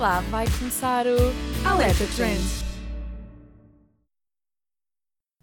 lá, vai começar o Alerta Trend.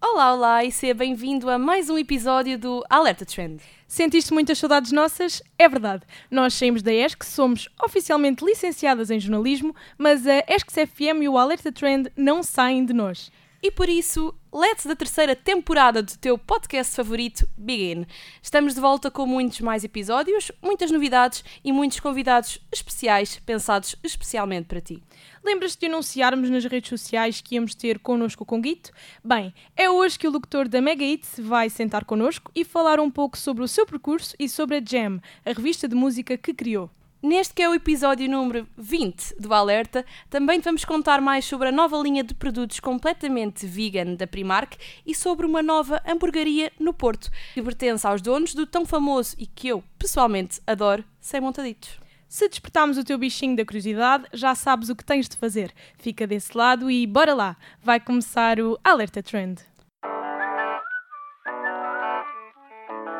Olá, olá e seja bem-vindo a mais um episódio do Alerta Trend. Sentiste muitas saudades nossas? É verdade. Nós saímos da ESC, somos oficialmente licenciadas em jornalismo, mas a ESC FM e o Alerta Trend não saem de nós. E por isso, let's da terceira temporada do teu podcast favorito begin. Estamos de volta com muitos mais episódios, muitas novidades e muitos convidados especiais pensados especialmente para ti. Lembras-te de anunciarmos nas redes sociais que íamos ter connosco o Conguito? Bem, é hoje que o locutor da Mega Hits vai sentar connosco e falar um pouco sobre o seu percurso e sobre a Jam, a revista de música que criou. Neste que é o episódio número 20 do Alerta, também vamos contar mais sobre a nova linha de produtos completamente vegan da Primark e sobre uma nova hamburgueria no Porto, que pertence aos donos do tão famoso e que eu, pessoalmente, adoro, Sem Montaditos. Se despertarmos o teu bichinho da curiosidade, já sabes o que tens de fazer. Fica desse lado e bora lá! Vai começar o Alerta Trend.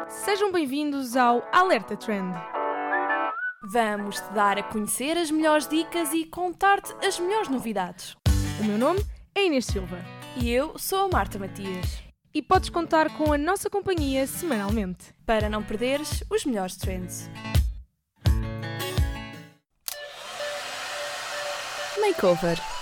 Sejam bem-vindos ao Alerta Trend. Vamos te dar a conhecer as melhores dicas e contar-te as melhores novidades. O meu nome é Inês Silva E eu sou a Marta Matias. e podes contar com a nossa companhia semanalmente. Para não perderes os melhores trends. Makeover.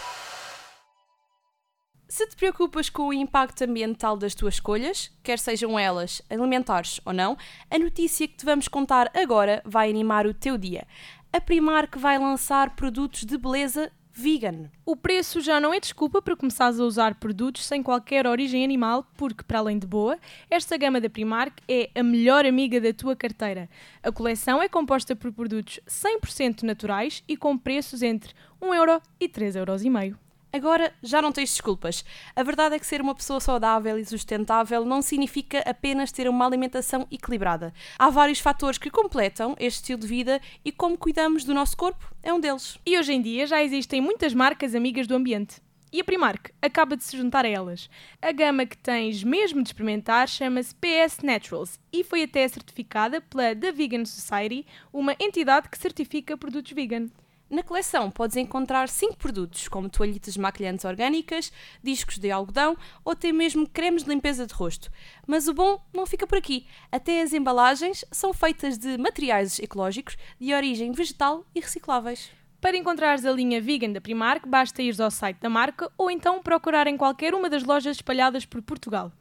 Se te preocupas com o impacto ambiental das tuas escolhas, quer sejam elas alimentares ou não, a notícia que te vamos contar agora vai animar o teu dia. A Primark vai lançar produtos de beleza vegan. O preço já não é desculpa para começares a usar produtos sem qualquer origem animal, porque, para além de boa, esta gama da Primark é a melhor amiga da tua carteira. A coleção é composta por produtos 100% naturais e com preços entre 1 euro e 3,5 euros. Agora já não tens desculpas. A verdade é que ser uma pessoa saudável e sustentável não significa apenas ter uma alimentação equilibrada. Há vários fatores que completam este estilo de vida e como cuidamos do nosso corpo é um deles. E hoje em dia já existem muitas marcas amigas do ambiente. E a Primark acaba de se juntar a elas. A gama que tens mesmo de experimentar chama-se PS Naturals e foi até certificada pela The Vegan Society, uma entidade que certifica produtos vegan. Na coleção podes encontrar 5 produtos, como toalhitas maquilhantes orgânicas, discos de algodão ou até mesmo cremes de limpeza de rosto. Mas o bom não fica por aqui. Até as embalagens são feitas de materiais ecológicos de origem vegetal e recicláveis. Para encontrares a linha vegan da Primark, basta ir ao site da marca ou então procurar em qualquer uma das lojas espalhadas por Portugal.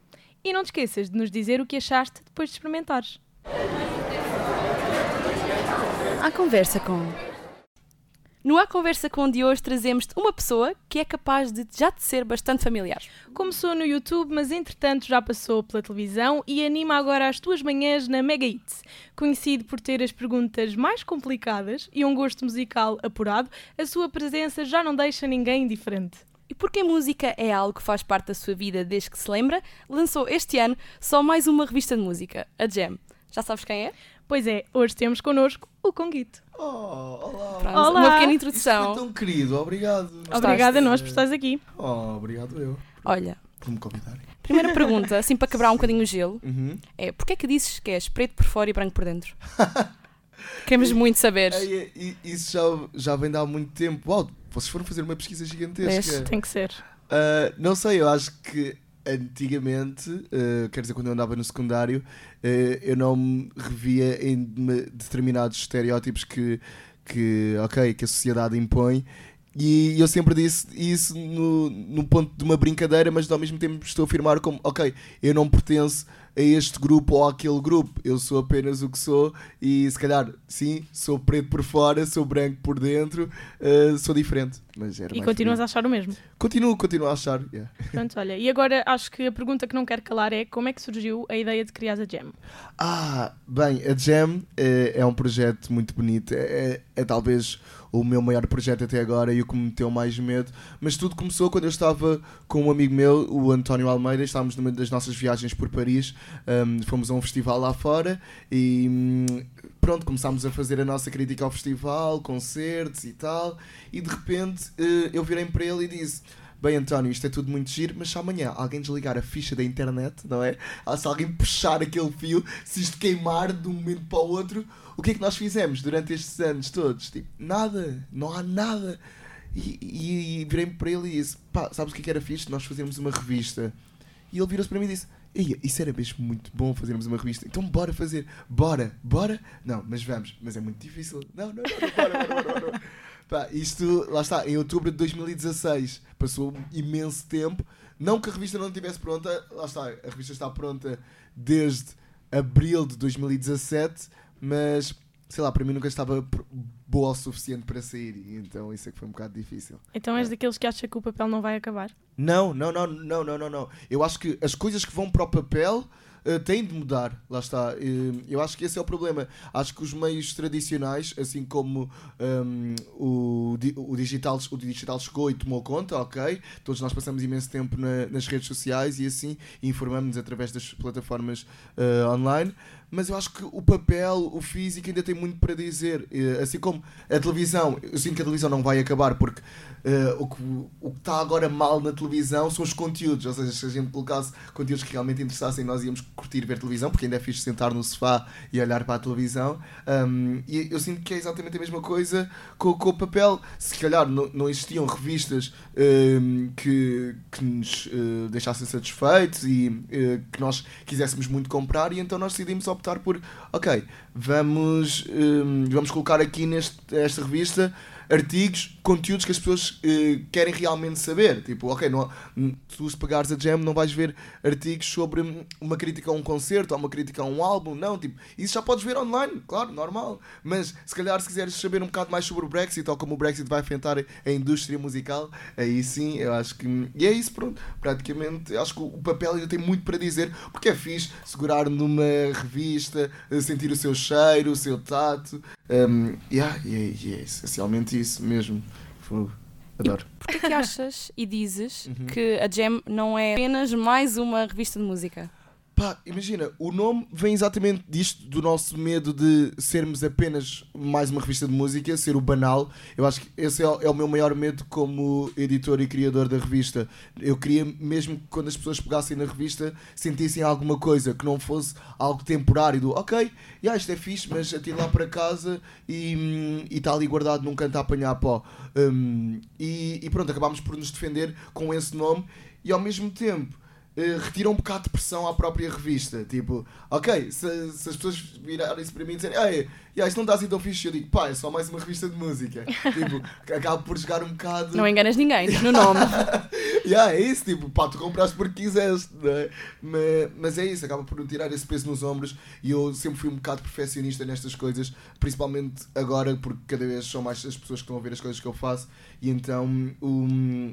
E não te esqueças de nos dizer o que achaste depois de experimentares. À conversa com. No A Conversa com de hoje trazemos-te uma pessoa que é capaz de já te ser bastante familiar. Começou no YouTube, mas entretanto já passou pela televisão e anima agora as tuas manhãs na Mega Hits. Conhecido por ter as perguntas mais complicadas e um gosto musical apurado, a sua presença já não deixa ninguém indiferente. E porque a música é algo que faz parte da sua vida desde que se lembra, lançou este ano só mais uma revista de música, a Jam. Já sabes quem é? Pois é, hoje temos connosco o Conguito. Oh, olá. Pronto, Olá. Uma pequena Isso foi introdução. tão querido, obrigado. Obrigada a nós por estares aqui. Oh, obrigado eu Olha, por me convidarem. primeira pergunta, assim para quebrar um bocadinho o gelo, Uhum. é porquê é que dizes que és preto por fora e branco por dentro? Queremos muito saber. Ei, e- isso já, já vem de há muito tempo. Uau, vocês foram fazer uma pesquisa gigantesca. Vês? Tem que ser. Ah, não sei, eu acho que antigamente, ah, quer dizer, quando eu andava no secundário, ah, eu não me revia em de- determinados estereótipos que, que, ok, que a sociedade impõe. E eu sempre disse isso no, no ponto de uma brincadeira, mas ao mesmo tempo estou a afirmar como, ok, eu não pertenço a este grupo ou àquele grupo, eu sou apenas o que sou e se calhar, sim, sou preto por fora, sou branco por dentro, ah, sou diferente. Mas era E continuas por a achar o mesmo. Continuo, continuo a achar. yeah. Pronto, olha. E agora acho que a pergunta que não quero calar é como é que surgiu a ideia de criar a Jam? Ah, bem, a Jam é, é um projeto muito bonito. É, é- é talvez o meu maior projeto até agora e o que me meteu mais medo. Mas tudo começou quando eu estava com um amigo meu, o António Almeida. Estávamos numa das nossas viagens por Paris. Hum, fomos a um festival lá fora e hum, pronto, começámos a fazer a nossa crítica ao festival, concertos e tal. E de repente eh, eu virei para ele e disse. Bem, António, isto é tudo muito giro, mas se amanhã alguém desligar a ficha da internet, não é? Ah, Se alguém puxar aquele fio, se isto queimar de um momento para o outro, o que é que nós fizemos durante estes anos todos? Tipo, nada, não há nada. E, e, e virei-me para ele e disse: pá, sabes o que, é que era fixe? Nós fazermos uma revista. E ele virou-se para mim e disse: isso era mesmo muito bom fazermos uma revista. Então bora fazer. Bora, bora. Não, mas vamos. Mas é muito difícil. Não, não, não, não bora, bora, bora, bora. Pá, isto, lá está, em outubro de 2016. Passou imenso tempo. Não que a revista não estivesse pronta. Lá está, a revista está pronta desde abril de 2017. Mas, sei lá, para mim nunca estava boa o suficiente para sair. Então isso é que foi um bocado difícil. Então és daqueles que acha que o papel não vai acabar? Não, não, não, não, não, não, não. Eu acho que as coisas que vão para o papel eh, têm de mudar. Lá está. Eh, eu acho que esse é o problema. Acho que os meios tradicionais, assim como hum, o, di- o, digital, o digital chegou e tomou conta, ok. Todos nós passamos imenso tempo na- nas redes sociais e assim informamos-nos através das plataformas eh, online. Mas eu acho que o papel, o físico, ainda tem muito para dizer. Assim como a televisão, eu sinto que a televisão não vai acabar porque eh, o que o que está agora mal na televisão são os conteúdos. Ou seja, se a gente colocasse conteúdos que realmente interessassem, nós íamos curtir ver televisão, porque ainda é fixe sentar no sofá e olhar para a televisão. Um, e eu sinto que é exatamente a mesma coisa com, com o papel. Se calhar não, não existiam revistas um, que, que nos eh, deixassem satisfeitos e eh, que nós quiséssemos muito comprar, e então nós decidimos optar por, ok, vamos, um, vamos colocar aqui neste, esta revista artigos, conteúdos que as pessoas eh, querem realmente saber. Tipo, ok, não, tu se pegares a Jam não vais ver artigos sobre uma crítica a um concerto ou uma crítica a um álbum, não, tipo, isso já podes ver online, claro, normal. Mas se calhar se quiseres saber um bocado mais sobre o Brexit ou como o Brexit vai afetar a indústria musical, aí sim, eu acho que. E é isso, pronto. Praticamente, acho que o papel ainda tem muito para dizer, porque é fixe segurar numa revista, eh, sentir o seu cheiro, o seu tato. Um, yeah, e é, e é essencialmente isso mesmo. Fogo. Adoro. Porquê que achas e dizes Uhum. que a Jam não é apenas mais uma revista de música? Pá, imagina, o nome vem exatamente disto, do nosso medo de sermos apenas mais uma revista de música, ser o banal. Eu acho que esse é, é o meu maior medo como editor e criador da revista. Eu queria mesmo que quando as pessoas pegassem na revista sentissem alguma coisa, que não fosse algo temporário, do ok, yeah, isto é fixe, mas atiro lá para casa e hum, e está ali guardado num canto a apanhar pó. Hum, e, e pronto, acabámos por nos defender com esse nome e ao mesmo tempo eh, retira um bocado de pressão à própria revista. Tipo, ok, se, se as pessoas virarem-se para mim e disserem, ei, yeah, isso não está assim tão fixe, eu digo, pá, é só mais uma revista de música. tipo, acabo por jogar um bocado. Não enganas ninguém, no nome. yeah, é isso, tipo, pá, tu compraste porque quiseste, não é? mas, mas é isso, acaba por não tirar esse peso nos ombros. E eu sempre fui um bocado perfeccionista nestas coisas, principalmente agora, porque cada vez são mais as pessoas que estão a ver as coisas que eu faço. E então o,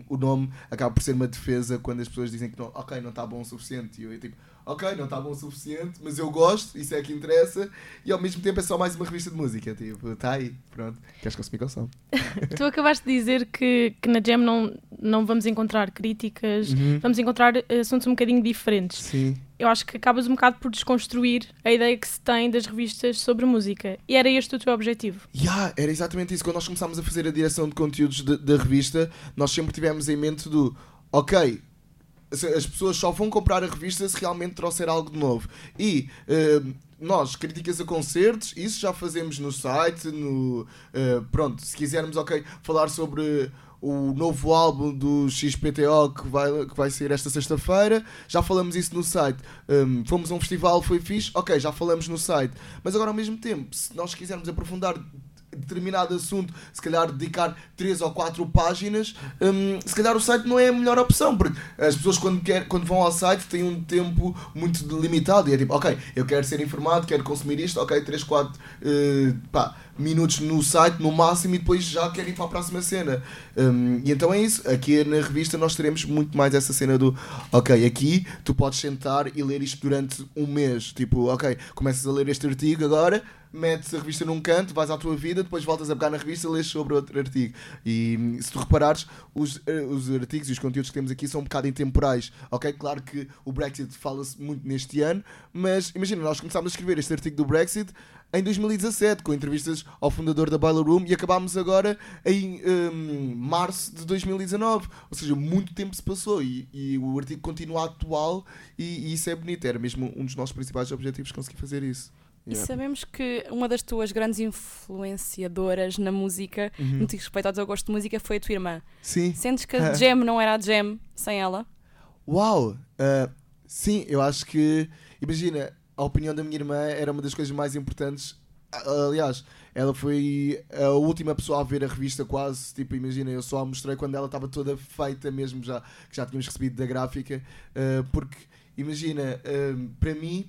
o nome acaba por ser uma defesa quando as pessoas dizem que não, ok, não está bom o suficiente. E eu tipo, ok, não está bom o suficiente, mas eu gosto, isso é que interessa e ao mesmo tempo é só mais uma revista de música, tipo, está aí, pronto, queres consumir consome. Tu acabaste de dizer que, que na Jam não, não vamos encontrar críticas, Uhum. vamos encontrar eh, assuntos um bocadinho diferentes. Sim. Eu acho que acabas um bocado por desconstruir a ideia que se tem das revistas sobre música. E era este o teu objetivo. Yeah, era exatamente isso. Quando nós começámos a fazer a direção de conteúdos da revista, nós sempre tivemos em mente do ok. As pessoas só vão comprar a revista se realmente trouxer algo de novo. E eh, nós, críticas a concertos, isso já fazemos no site. No, eh, pronto, se quisermos, ok, falar sobre o novo álbum do XPTO que vai, que vai sair esta sexta-feira, já falamos isso no site. Um, fomos a um festival, foi fixe, ok, já falamos no site. Mas agora, ao mesmo tempo, se nós quisermos aprofundar determinado assunto, se calhar dedicar 3 ou 4 páginas, hum, se calhar o site não é a melhor opção, porque as pessoas quando, quer, quando vão ao site têm um tempo muito limitado e é tipo, ok, eu quero ser informado, quero consumir isto, ok, 3, 4 eh, pá, minutos no site no máximo e depois já quero ir para a próxima cena. Hum, e então é isso, aqui na revista nós teremos muito mais essa cena do, ok, aqui tu podes sentar e ler isto durante um mês, tipo, ok, começas a ler este artigo agora, metes a revista num canto, vais à tua vida, depois voltas a pegar na revista e lês sobre outro artigo. E hum, se tu reparares, os, eh, os artigos e os conteúdos que temos aqui são um bocado intemporais, ok? Claro que o Brexit fala-se muito neste ano, mas imagina, nós começámos a escrever este artigo do Brexit em 2017, com entrevistas ao fundador da Boiler Room, e acabámos agora em hum, março de 2019. Ou seja, muito tempo se passou e, e o artigo continua atual, e, e isso é bonito. Era mesmo um dos nossos principais objetivos conseguir fazer isso. E Yeah. sabemos que uma das tuas grandes influenciadoras na música, Uhum. no que diz respeito ao teu gosto de música, foi a tua irmã. Sim. Sentes que a Jam não era a Jam sem ela? Uau! Ah, sim, eu acho que. Imagina, a opinião da minha irmã era uma das coisas mais importantes. Ah, Aliás, ela foi a última pessoa a ver a revista quase. Tipo, imagina, eu só a mostrei quando ela estava toda feita mesmo, já, que já tínhamos recebido da gráfica. ah, porque, imagina, ah, para mim.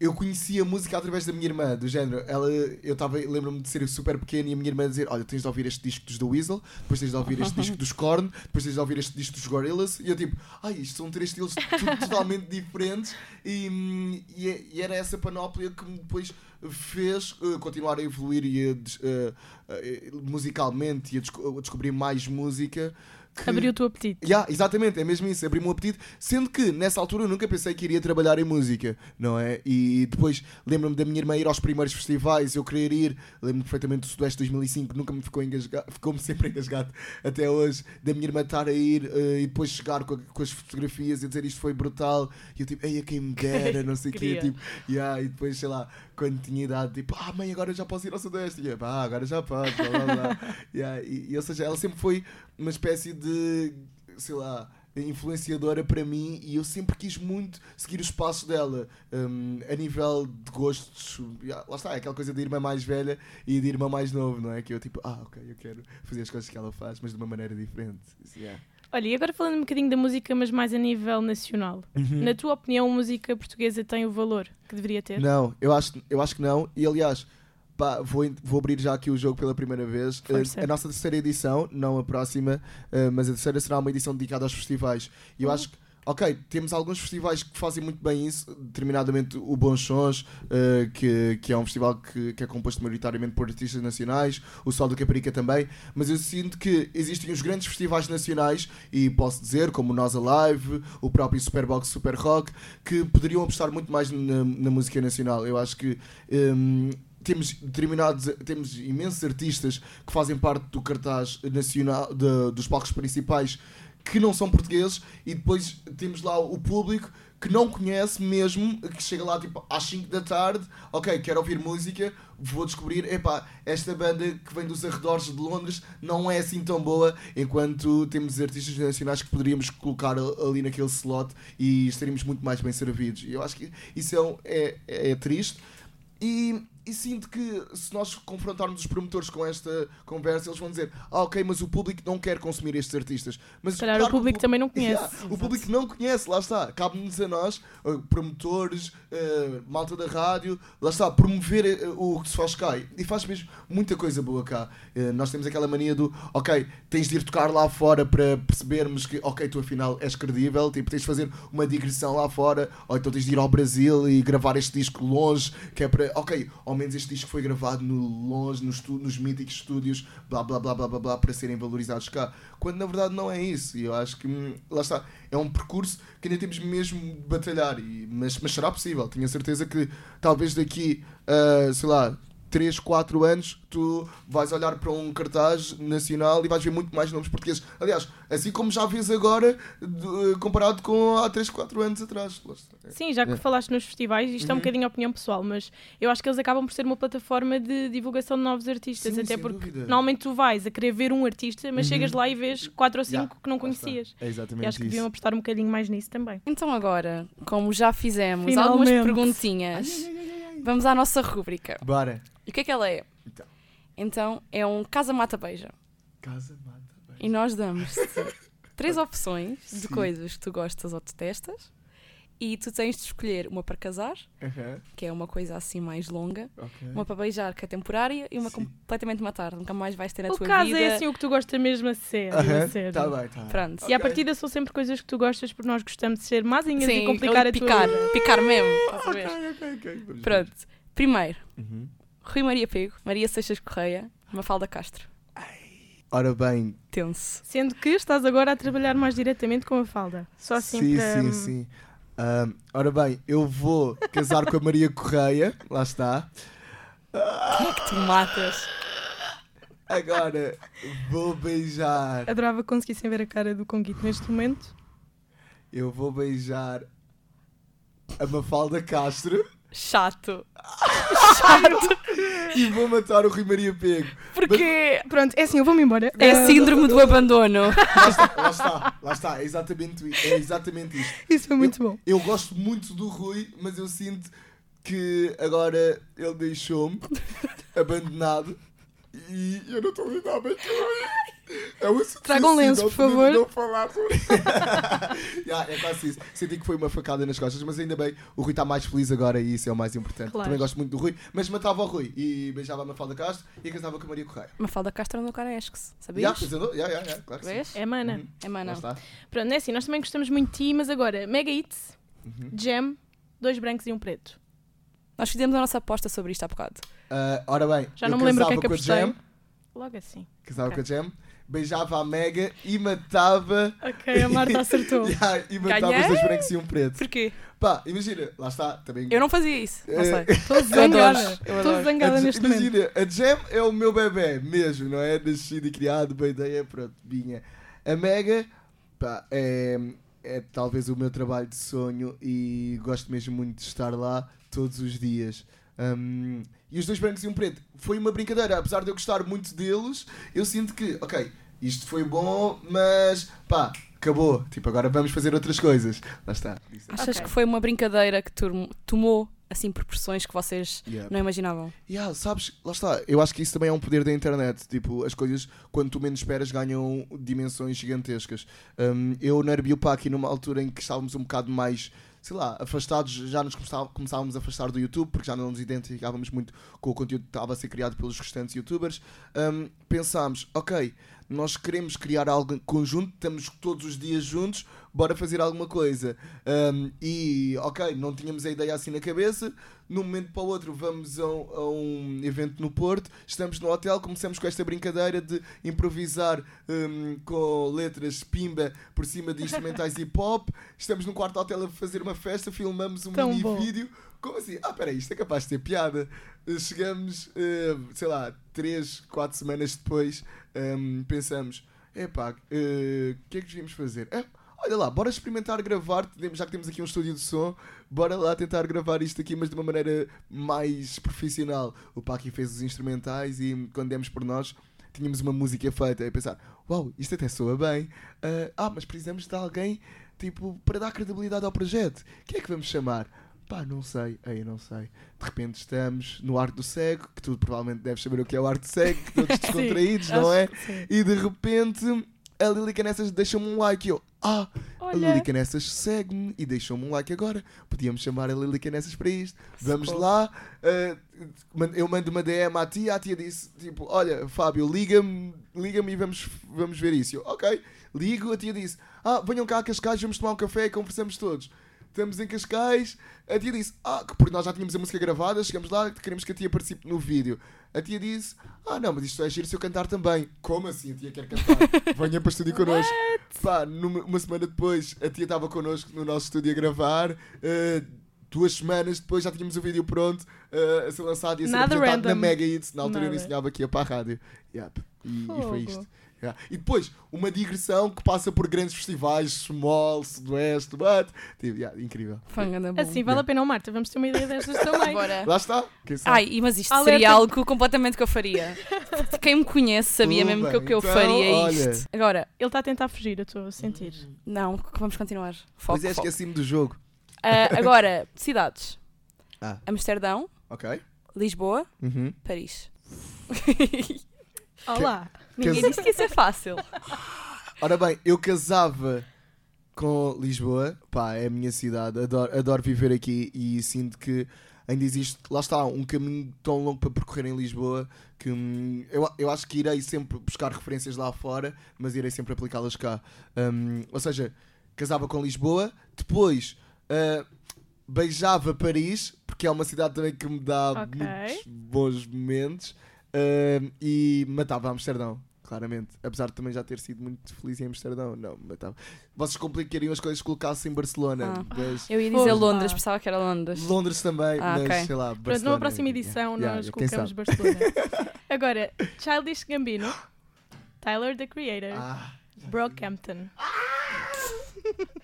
Eu conhecia a música através da minha irmã, do género. Ela, eu estava, lembro-me de ser super pequeno e a minha irmã dizer: Olha, tens de ouvir este disco dos The Weasel, depois tens de ouvir este disco dos Korn, depois tens de ouvir este disco dos Gorillaz. E eu, tipo, ai, isto são três estilos to- totalmente diferentes. E, e, e era essa panóplia que me depois fez uh, continuar a evoluir e a uh, uh, musicalmente e a, desco- a descobrir mais música. Que- Abriu o teu apetite. Yeah, exatamente, é mesmo isso, abri-me um apetite, sendo que nessa altura eu nunca pensei que iria trabalhar em música, não é? E depois lembro-me da minha irmã ir aos primeiros festivais, eu querer ir, lembro-me perfeitamente do Sudoeste 2005, nunca me ficou engasgado, ficou-me sempre engasgado até hoje, da minha irmã estar a ir eh, e depois chegar com, a- com as fotografias e dizer isto foi brutal, e eu tipo, ei, a quem me dera, não sei o quê, tipo, yeah, e depois sei lá, quando tinha idade, tipo, ah mãe, agora já posso ir ao Sudoeste, e eu, pá, agora já posso, blá blá blá. Yeah, e, e, ou seja, ela sempre foi uma espécie de, sei lá, influenciadora para mim e eu sempre quis muito seguir os passos dela hum, a nível de gostos. Lá está, é aquela coisa de irmã mais velha e de irmã mais novo, não é? Que eu tipo, ah, ok, eu quero fazer as coisas que ela faz, mas de uma maneira diferente. Yeah. Olha, e agora falando um bocadinho da música, mas mais a nível nacional. Uhum. Na tua opinião, a música portuguesa tem o valor que deveria ter? Não, eu acho, eu acho que não. E aliás, pá, vou, vou abrir já aqui o jogo pela primeira vez. Eh, a nossa terceira edição, não a próxima, eh, mas a terceira será uma edição dedicada aos festivais. E eu acho que. Ok, temos alguns festivais que fazem muito bem isso, determinadamente o Bons Sons, eh, que, que é um festival que, que é composto maioritariamente por artistas nacionais, o Sol do Caparica também, mas eu sinto que existem os grandes festivais nacionais, e posso dizer, como o Nós Alive, o próprio Superbox Super Rock, que poderiam apostar muito mais na, na música nacional. Eu acho que. hum, temos determinados, temos imensos artistas que fazem parte do cartaz nacional, de- dos palcos principais que não são portugueses e depois temos lá o público que não conhece mesmo, que chega lá tipo às 5 da tarde, ok, quero ouvir música, vou descobrir, epá, esta banda que vem dos arredores de Londres não é assim tão boa, enquanto temos artistas nacionais que poderíamos colocar ali naquele slot e estaríamos muito mais bem servidos. E eu acho que isso é, é, é triste. E, e sinto que se nós confrontarmos os promotores com esta conversa, eles vão dizer: Ah, ok, mas o público não quer consumir estes artistas. Mas Se calhar claro o público pu- também não conhece. Yeah, o público não conhece, lá está. Cabe-nos a nós, uh, promotores, uh, malta da rádio, lá está, promover uh, o que se faz cá. E faz mesmo muita coisa boa cá. Uh, nós temos aquela mania do, ok, tens de ir tocar lá fora para percebermos que, ok, tu afinal és credível, tipo, tens de fazer uma digressão lá fora, ou então tens de ir ao Brasil e gravar este disco longe, que é para, ok, ao menos este disco foi gravado no longe, nos, nos míticos estúdios, blá blá blá blá blá blá, para serem valorizados cá. Quando na verdade não é isso. E eu acho que, hum, lá está, é um percurso que ainda temos mesmo de batalhar, e, mas, mas será possível. Tenho a certeza que talvez daqui, a, sei lá, 3, 4 anos, tu vais olhar para um cartaz nacional e vais ver muito mais nomes portugueses. Aliás, assim como já vês agora, de- comparado com há 3, 4 anos atrás. Está. Sim, já que É. falaste nos festivais, isto é um Uhum. bocadinho opinião pessoal, mas eu acho que eles acabam por ser uma plataforma de divulgação de novos artistas, Sim, até porque dúvida. normalmente tu vais a querer ver um artista, mas Uhum. chegas lá e vês quatro ou cinco Yeah, que não conhecias. É E exatamente acho que deviam apostar um bocadinho mais nisso também. Então agora, como já fizemos Finalmente. algumas perguntinhas, vamos à nossa rúbrica. Bora. E o que é que ela é? Então. Então, é um casa-mata-beija. Casa mata. E nós damos três opções de Sim. coisas que tu gostas ou detestas. E tu tens de escolher uma para casar, Aham, que é uma coisa assim mais longa, ok. uma para beijar, que é temporária, e uma Sim. completamente matar. Nunca mais vais ter na O tua caso vida. é assim o que tu gostas mesmo a sério. Aham, a sério. Tá bem, tá bem. Pronto. E à Ok. partida são sempre coisas que tu gostas porque nós gostamos de ser mazinhas Sim, e complicar a tua picar, vida. picar mesmo. estás a ver? Ok, ok, ok. Vamos ver. Pronto. Primeiro, Uhum. Rui Maria Pego, Maria Seixas Correia, Mafalda Castro. Ora bem, Tenso. Sendo que estás agora a trabalhar mais diretamente com a falda. Só assim sim, para. sim, sim. Ahm, ora bem, eu vou casar com a Maria Correia, lá está. Quem é que tu matas? Agora vou beijar, Adorava que conseguissem ver a cara do Conguito neste momento. eu vou beijar a Mafalda Castro. Chato. E vou matar o Rui Maria Pego. Porque Pronto, é assim, eu vou-me embora. é Ah, síndrome do abandono. Lá está, lá está, lá está. É exatamente, é exatamente isto. Isso foi muito bom. Eu gosto muito do Rui, mas eu sinto que agora ele deixou-me abandonado e eu não estou a lidar bem com ele. É um assunto Traga um lenço, por favor. Não falar sobre yeah, É quase isso. Senti que foi uma facada nas costas, mas ainda bem, o Rui está mais feliz agora e isso é o mais importante. Claro. Também gosto muito do Rui, mas matava o Rui e beijava a Mafalda Castro e casava com a Maria Correia. Mafalda Castro no Canesques, sabias? Yeah, eu- yeah, yeah, yeah, claro que sim. Vês? É mana. Uhum. É mana. Pronto, é assim, nós também gostamos muito de ti, mas agora, Mega Hits, Uhum. Jam, dois brancos e um preto. Nós fizemos a nossa aposta sobre isto há bocado. Ah, ora bem, Já eu não me lembro o que é casava que com a apostei. Jam, Logo assim. casava Ok. com a Jam, beijava a Mega e matava Ok, a Marta acertou. Yeah, e matava Ganhei? os dois brancos e um preto. Porquê? Pá, imagina, lá está, também. Eu não fazia isso. Não Eh, sei. Estou zangada. Estou zangada neste momento. imagina, a Jam é o meu bebê mesmo, não é? Nascido e criado, boa ideia, pronto, vinha. A Mega, pá, é, é talvez o meu trabalho de sonho e gosto mesmo muito de estar lá todos os dias. Hum, e os dois brancos e um preto foi uma brincadeira, apesar de eu gostar muito deles, eu sinto que, ok, isto foi bom, mas pá, acabou. Tipo, agora vamos fazer outras coisas. Lá está. Achas Ok. que foi uma brincadeira que tom- tomou assim proporções que vocês Yeah. não imaginavam? Yeah, sabes, lá está. Eu acho que isso também é um poder da internet. Tipo, as coisas, quando tu menos esperas, ganham dimensões gigantescas. Um, eu na Airbnb numa altura em que estávamos um bocado mais, sei lá, afastados, já nos começá- começávamos a afastar do YouTube, porque já não nos identificávamos muito com o conteúdo que estava a ser criado pelos restantes youtubers. Um, pensámos, ok, nós queremos criar algo conjunto, estamos todos os dias juntos, bora fazer alguma coisa. Um, e, ok, não tínhamos a ideia assim na cabeça, num momento para o outro vamos a um, a um evento no Porto, estamos no hotel, começamos com esta brincadeira de improvisar um, com letras pimba por cima de instrumentais hip hop, estamos num quarto hotel a fazer uma festa, filmamos um Tão mini bom. vídeo. Como assim? Ah, peraí, isto é capaz de ter piada. Uh, Chegamos, uh, sei lá, 3, 4 semanas depois, um, pensamos: epá, uh, o que é que devíamos fazer? É, olha lá, bora experimentar gravar, já que temos aqui um estúdio de som, bora lá tentar gravar isto aqui, mas de uma maneira mais profissional. O Paqui fez os instrumentais e quando demos por nós, tínhamos uma música feita. E pensar: uau, isto até soa bem. Uh, ah, mas precisamos de alguém, tipo, para dar credibilidade ao projeto. Quem é que vamos chamar? Pá, não sei, aí não sei. De repente estamos no Arte do Cego, que tu provavelmente deves saber o que é o Arte do Cego, todos descontraídos, não é? E de repente a Lili Canessas deixa-me um like e eu, ah, a Olha, Lili Canessas segue-me e deixou-me um like agora. Podíamos chamar a Lili Canessas para isto. Vamos Socorro. lá, man- eu mando uma DM à tia, a tia disse, tipo, olha, Fábio, liga-me, liga-me e vamos, vamos ver isso. Eu, ok, ligo, a tia disse, ah, venham cá a Cascais, vamos tomar um café e conversamos todos. Estamos em Cascais, a tia disse, ah, que porque nós já tínhamos a música gravada, chegamos lá, queremos que a tia participe no vídeo. A tia disse, ah não, mas isto é giro se eu cantar também. Como assim a tia quer cantar? Venha para o estúdio connosco. Pá, numa, uma semana depois, a tia estava connosco no nosso estúdio a gravar. eh, duas semanas depois já tínhamos o vídeo pronto eh, a ser lançado e a ser Nada apresentado na random. Mega Hits. Na altura eu Nada. ensinava aqui a para a rádio. Yep. E, e foi isto. Yeah. E depois, uma digressão que passa por grandes festivais, Small, Sudoeste, but, tipo, yeah, incrível. Bom. Assim, vale a pena, Marta. Vamos ter uma ideia destas também. Bora. Lá está. Ai, mas isto Alerta. seria algo completamente que eu faria. Quem me conhece sabia Tudo mesmo que, eu- bem. que eu Então, faria olha. isto. Agora, Ele está a tentar fugir, eu estou a sentir. não, vamos continuar. Foco, Pois é, esqueci-me do jogo. Ah, agora, cidades. Ah. Amsterdão, Ok. Lisboa, Uhum. Paris. Olá. Ninguém Quer- disse que isso é fácil. Ora bem, eu casava com Lisboa, pá, é a minha cidade, adoro, adoro viver aqui e sinto que ainda existe, lá está, um caminho tão longo para percorrer em Lisboa que hum, eu, eu acho que irei sempre buscar referências lá fora, mas irei sempre aplicá-las cá. Hum, ou seja, casava com Lisboa, depois ah, beijava Paris, porque é uma cidade também que me dá Ok. muitos bons momentos, ah, e matava Amsterdão. Claramente, apesar de também já ter sido muito feliz em Amsterdão, não, matava. Vocês complicariam as coisas se colocassem em Barcelona, Ah. mas Eu ia dizer Fogo. Londres, Ah. pensava que era Londres. Londres também, Ah, mas ok. sei lá, Pronto, Barcelona. numa próxima edição Yeah, nós yeah, colocamos? Barcelona. Agora, Childish Gambino, Tyler, the Creator, Ah, Brockhampton.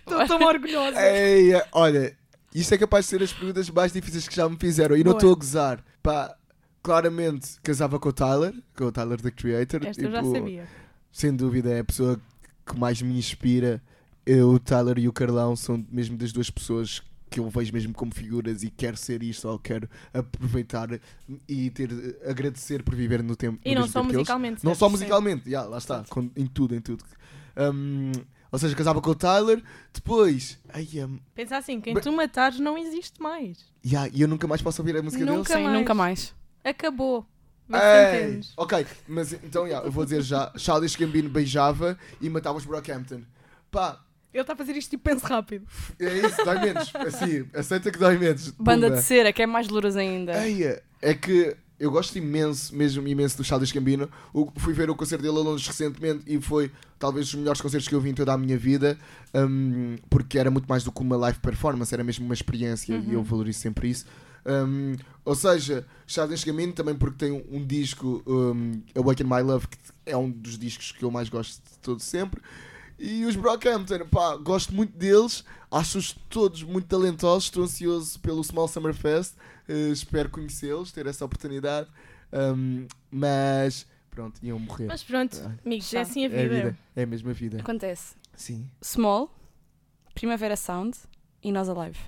Estou tão orgulhosa. ei, olha, Isto é capaz de ser as perguntas mais difíceis que já me fizeram. E não estou a gozar. Pá, claramente casava com o Tyler, com o Tyler The Creator. Esta eu já Tipo, sabia. Sem dúvida, é a pessoa que mais me inspira. Eu, o Tyler e o Carlão são mesmo das duas pessoas que eu vejo mesmo como figuras e quero ser isto ou quero aproveitar e ter agradecer por viver no tempo. E no não só musicalmente. Não certo? só musicalmente, já, lá está, com- em tudo, em tudo. Um, ou seja, casava com o Tyler, depois, ai, um, Pensa assim, quem tu matares não existe mais. e eu nunca mais posso ouvir a música Nunca deles. Sim, mais. nunca mais. Acabou. Ei, entendes. ok, mas então, já, eu vou dizer já, Childish Gambino beijava e matava os Brockhampton. Pá, Ele está a fazer isto e penso rápido. é isso, dói menos, assim, aceita que dói menos. Banda Pumba. de cera, que é mais dolorosa ainda. Eia, é que eu gosto imenso, mesmo imenso do Childish Gambino. O, fui ver o concerto dele a Londres recentemente e foi talvez dos melhores concertos que eu vi em toda a minha vida, hum, porque era muito mais do que uma live performance, era mesmo uma experiência e eu valorizo sempre isso. Hum, ou seja, Childish Gambino também porque tem um, um disco, um, Awaken My Love, que é um dos discos que eu mais gosto de todo sempre. E os Brockhampton, pá, gosto muito deles, acho-os todos muito talentosos, estou ansioso pelo Small Summer Fest, eh, espero conhecê-los, ter essa oportunidade, Um, mas pronto, iam morrer. Mas pronto, Ai. amigos, é Já. assim a é a vida. vida, é a mesma vida. Acontece. Sim. Small, Primavera Sound e Nós Alive.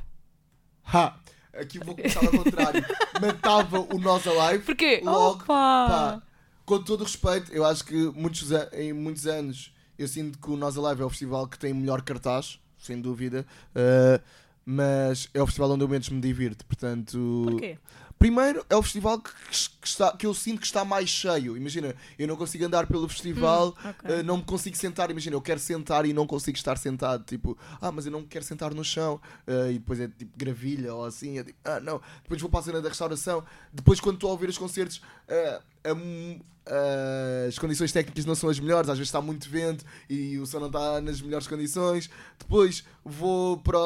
Ha! Aqui vou começar ao contrário. Matava o Nós Alive. Porquê? Logo, Opa! pá, com todo o respeito, eu acho que muitos, em muitos anos eu sinto que o Nós Alive é o festival que tem melhor cartaz, sem dúvida. uh, mas é o festival onde eu menos me divirto, portanto. Porquê? Primeiro, é o festival que, que está, que eu sinto que está mais cheio. Imagina, eu não consigo andar pelo festival, Hum, ok. uh, não me consigo sentar. Imagina, eu quero sentar e não consigo estar sentado. Tipo, ah, mas eu não quero sentar no chão. Uh, e depois é tipo gravilha ou assim. Eu digo, ah, não. Depois vou para a cena da restauração. Depois, quando estou a ouvir os concertos, uh, as condições técnicas não são as melhores. Às vezes está muito vento e o som não está nas melhores condições. Depois vou para,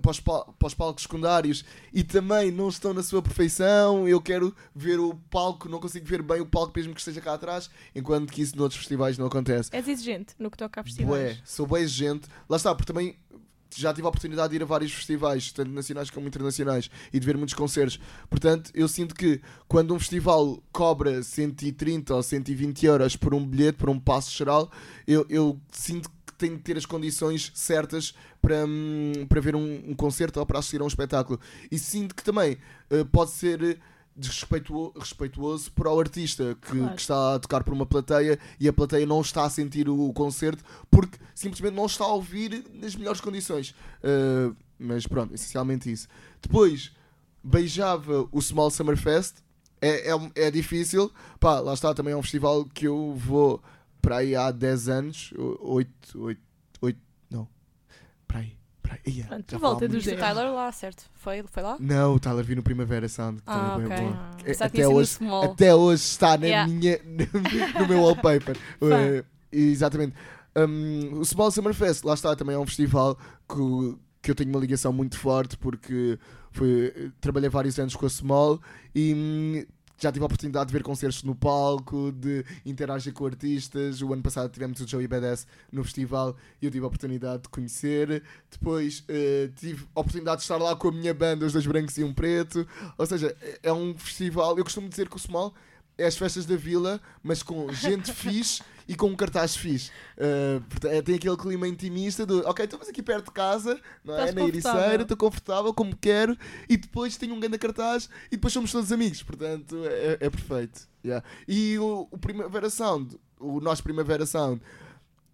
para, os, para os palcos secundários e também não estão na sua perfeição. Eu quero ver o palco, não consigo ver bem o palco mesmo que esteja cá atrás, enquanto que isso noutros festivais não acontece. És exigente no que toca a festivais. sou bem exigente. Lá está, porque também já tive a oportunidade de ir a vários festivais, tanto nacionais como internacionais, e de ver muitos concertos. Portanto, eu sinto que quando um festival cobra 130 ou 120 euros por um bilhete, por um passo geral, eu, eu sinto que tenho de ter as condições certas para, hum, para ver um, um concerto ou para assistir a um espetáculo. E sinto que também eh, pode ser desrespeituoso respeituoso para o artista que, Claro. que está a tocar por uma plateia e a plateia não está a sentir o, o concerto porque simplesmente não está a ouvir nas melhores condições. Uh, mas pronto, essencialmente isso. Depois beijava o Small Summer Fest. É, é, é difícil. Pá, lá está, também é um festival que eu vou para aí há 10 anos. 8, 8, 8, não. Para aí. Para aí. Ia, Pronto, volta dos muito. O Tyler lá, certo? Foi, foi lá? Não, o Tyler vi no Primavera Sound. que Ah, também ok. foi bom. Ah. É- Pensava que até hoje, Small. até hoje está na Yeah. minha, no meu wallpaper. Uh, exatamente. Um, o Small Summer Fest, lá está, também é um festival que, que eu tenho uma ligação muito forte porque foi, trabalhei vários anos com a Small e hum, já tive a oportunidade de ver concertos no palco, de interagir com artistas. O ano passado tivemos o Joey Badass no festival e eu tive a oportunidade de conhecer. Depois eh, tive a oportunidade de estar lá com a minha banda, os dois brancos e um preto. Ou seja, é- é um festival. Eu costumo dizer que o Small é as festas da vila, mas com gente fixe e com um cartaz fixe. Uh, é- tem aquele clima intimista do ok, estamos aqui perto de casa, não é? Estás Na Ericeira, estou confortável como quero, e depois tenho um grande cartaz e depois somos todos amigos. Portanto, é, é perfeito. Yeah. E o, o Primavera Sound, o nosso Primavera Sound,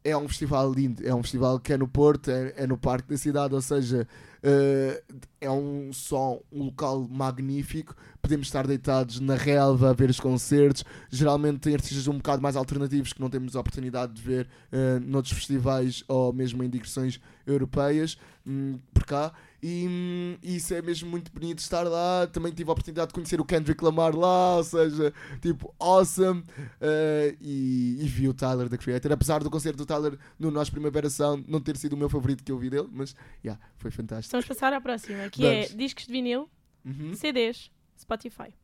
é um festival lindo, é um festival que é no Porto, é, é no Parque da Cidade, ou seja, eh, é um som, um local magnífico. Podemos estar deitados na relva a ver os concertos. Geralmente tem artistas um bocado mais alternativos que não temos a oportunidade de ver eh, noutros festivais ou mesmo em digressões europeias hum, por cá. E isso é mesmo muito bonito estar lá. Também tive a oportunidade de conhecer o Kendrick Lamar lá, ou seja, tipo, awesome. Uh, e, e vi o Tyler da Creator, apesar do concerto do Tyler no nosso Primavera Sound não ter sido o meu favorito que eu vi dele, mas yeah, foi fantástico. Vamos passar à próxima, que Vamos. é discos de vinil, Uhum. CDs, Spotify.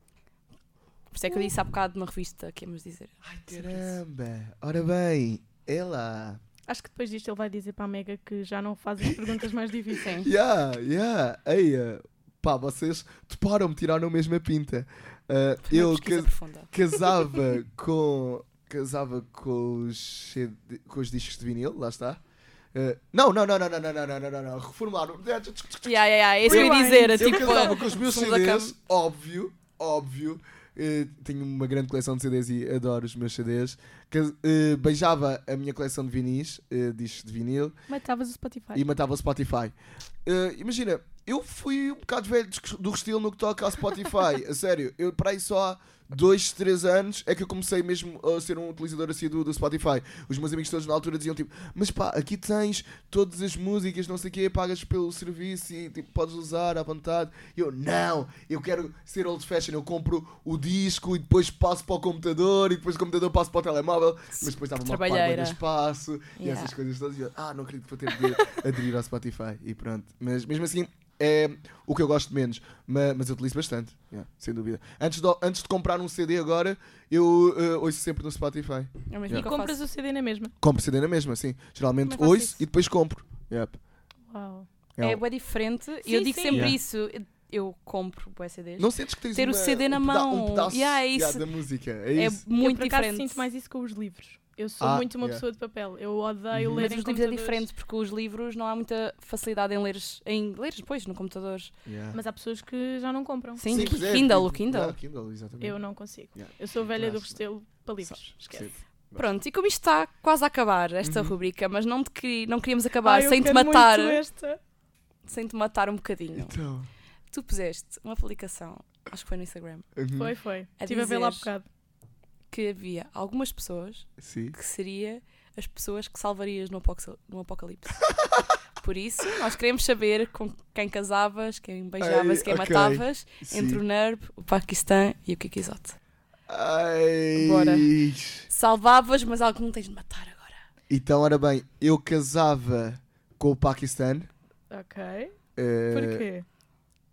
Por isso é que eu disse há bocado na revista que íamos dizer. Ai caramba! Ora bem, ela. Acho que depois disto ele vai dizer para a Mega que já não faz as perguntas mais difíceis. Yeah, yeah. Ei, uh, pá, vocês toparam-me, tiraram mesmo a pinta. Uh, eu ca- profunda. casava com. Casava com os, com os discos de vinil, lá está. Uh, não, não, não, não, não, não, não, não, não, não, não. Reformularam. Yeah, yeah, yeah, é isso eu ia dizer. Eu tipo, casava com os meus CDs, óbvio, óbvio. Eh, tenho uma grande coleção de CDs e adoro os meus CDs. Cas- eh, beijava a minha coleção de vinis, eh, discos de vinil, Matavas o Spotify. e matava o Spotify. Eh, imagina, eu fui um bocado velho do estilo no que toca ao Spotify. a sério, eu para aí só há dois, três anos é que eu comecei mesmo a ser um utilizador assíduo do Spotify. Os meus amigos todos na altura diziam tipo, mas pá, aqui tens todas as músicas, não sei o quê, pagas pelo serviço e tipo, podes usar à vontade. E eu, não, eu quero ser old fashion, eu compro o disco e depois passo para o computador e depois do computador passo para o telemóvel, mas depois estava uma Trabalheira. de espaço e Yeah. essas coisas todas. E eu, ah, não acredito que vou ter de aderir ao Spotify e pronto. Mas mesmo assim, é o que eu gosto menos, mas, mas eu utilizo bastante, yeah, sem dúvida. Antes de, antes de comprar um CD agora, eu eh, ouço sempre no Spotify. É o mesmo. E compras o CD na mesma. Compro CD na mesma, sim. Geralmente Também faço ouço isso. e depois compro. Yep. Uau. É bem diferente. E Sim, eu digo sim. sempre Yeah. isso. Eu compro bué CDs. Não sentes que tens Ter o uma- CD na um peda- mão. Um pedaço Yeah, é yeah, isso. da música. É, É isso. muito eu por acaso diferente. sinto mais isso com os livros. Eu sou Ah, muito uma yeah. pessoa de papel. Eu odeio Uhum. ler Mas em os livros é diferente porque os livros não há muita facilidade em ler, em ler depois no computador. Yeah. Mas há pessoas que já não compram. Sim, Sim, pois é, Kindle, o Kindle. yeah, Kindle, exatamente. Eu não consigo. Yeah. Eu sou velha do. Restelo para livros. Esquece. Pronto, e como isto está quase a acabar, esta Uhum. rubrica, mas não, te queri- não queríamos acabar Ai, eu sem te quero matar, muito esta. sem te matar um bocadinho. Então. Tu puseste uma publicação, acho que foi no Instagram, uhum. Foi, foi. A Estive a ver lá há bocado. Que havia algumas pessoas Sim. que seria as pessoas que salvarias no, no apocalipse. Por isso, nós queremos saber com quem casavas, quem beijavas, Ai, quem ok. matavas, Sim. entre o NERB, o Paquistão e o Kikizote. Ai. Bora. Salvavas, mas algum tens de matar agora. Então, ora bem, eu casava com o Paquistão. Ok. eh, Porquê?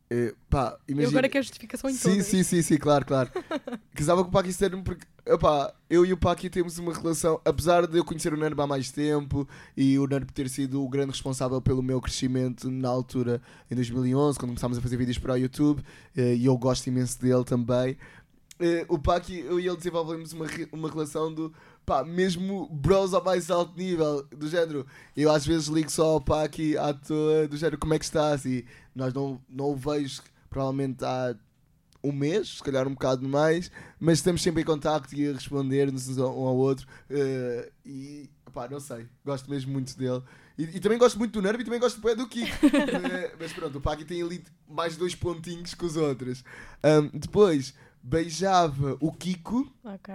Eh, pá, Eu imagina. agora quero justificação em sim, todas. sim, sim, sim, claro, claro. casava com o Paquistão porque, opá, eu e o Paqui temos uma relação, apesar de eu conhecer o Nerb há mais tempo e o Nerb ter sido o grande responsável pelo meu crescimento na altura, em 2011, quando começámos a fazer vídeos para o YouTube, eh, e eu gosto imenso dele também. Eh, o Paqui, eu e ele desenvolvemos uma, uma relação do pá, mesmo bros ao mais alto nível, do género. Eu às vezes ligo só ao Paqui à toa, do género, como é que estás? E nós não, não o vejo provavelmente há um mês, se calhar um bocado mais, mas estamos sempre em contacto e a responder-nos um ao outro. eh, e pá, não sei, gosto mesmo muito dele. E, e também gosto muito do Nerv e também gosto bué do Kiko. Eh, mas pronto, o Paqui tem ali mais dois pontinhos que os outros. Ahm, depois, beijava o Kiko. Ok.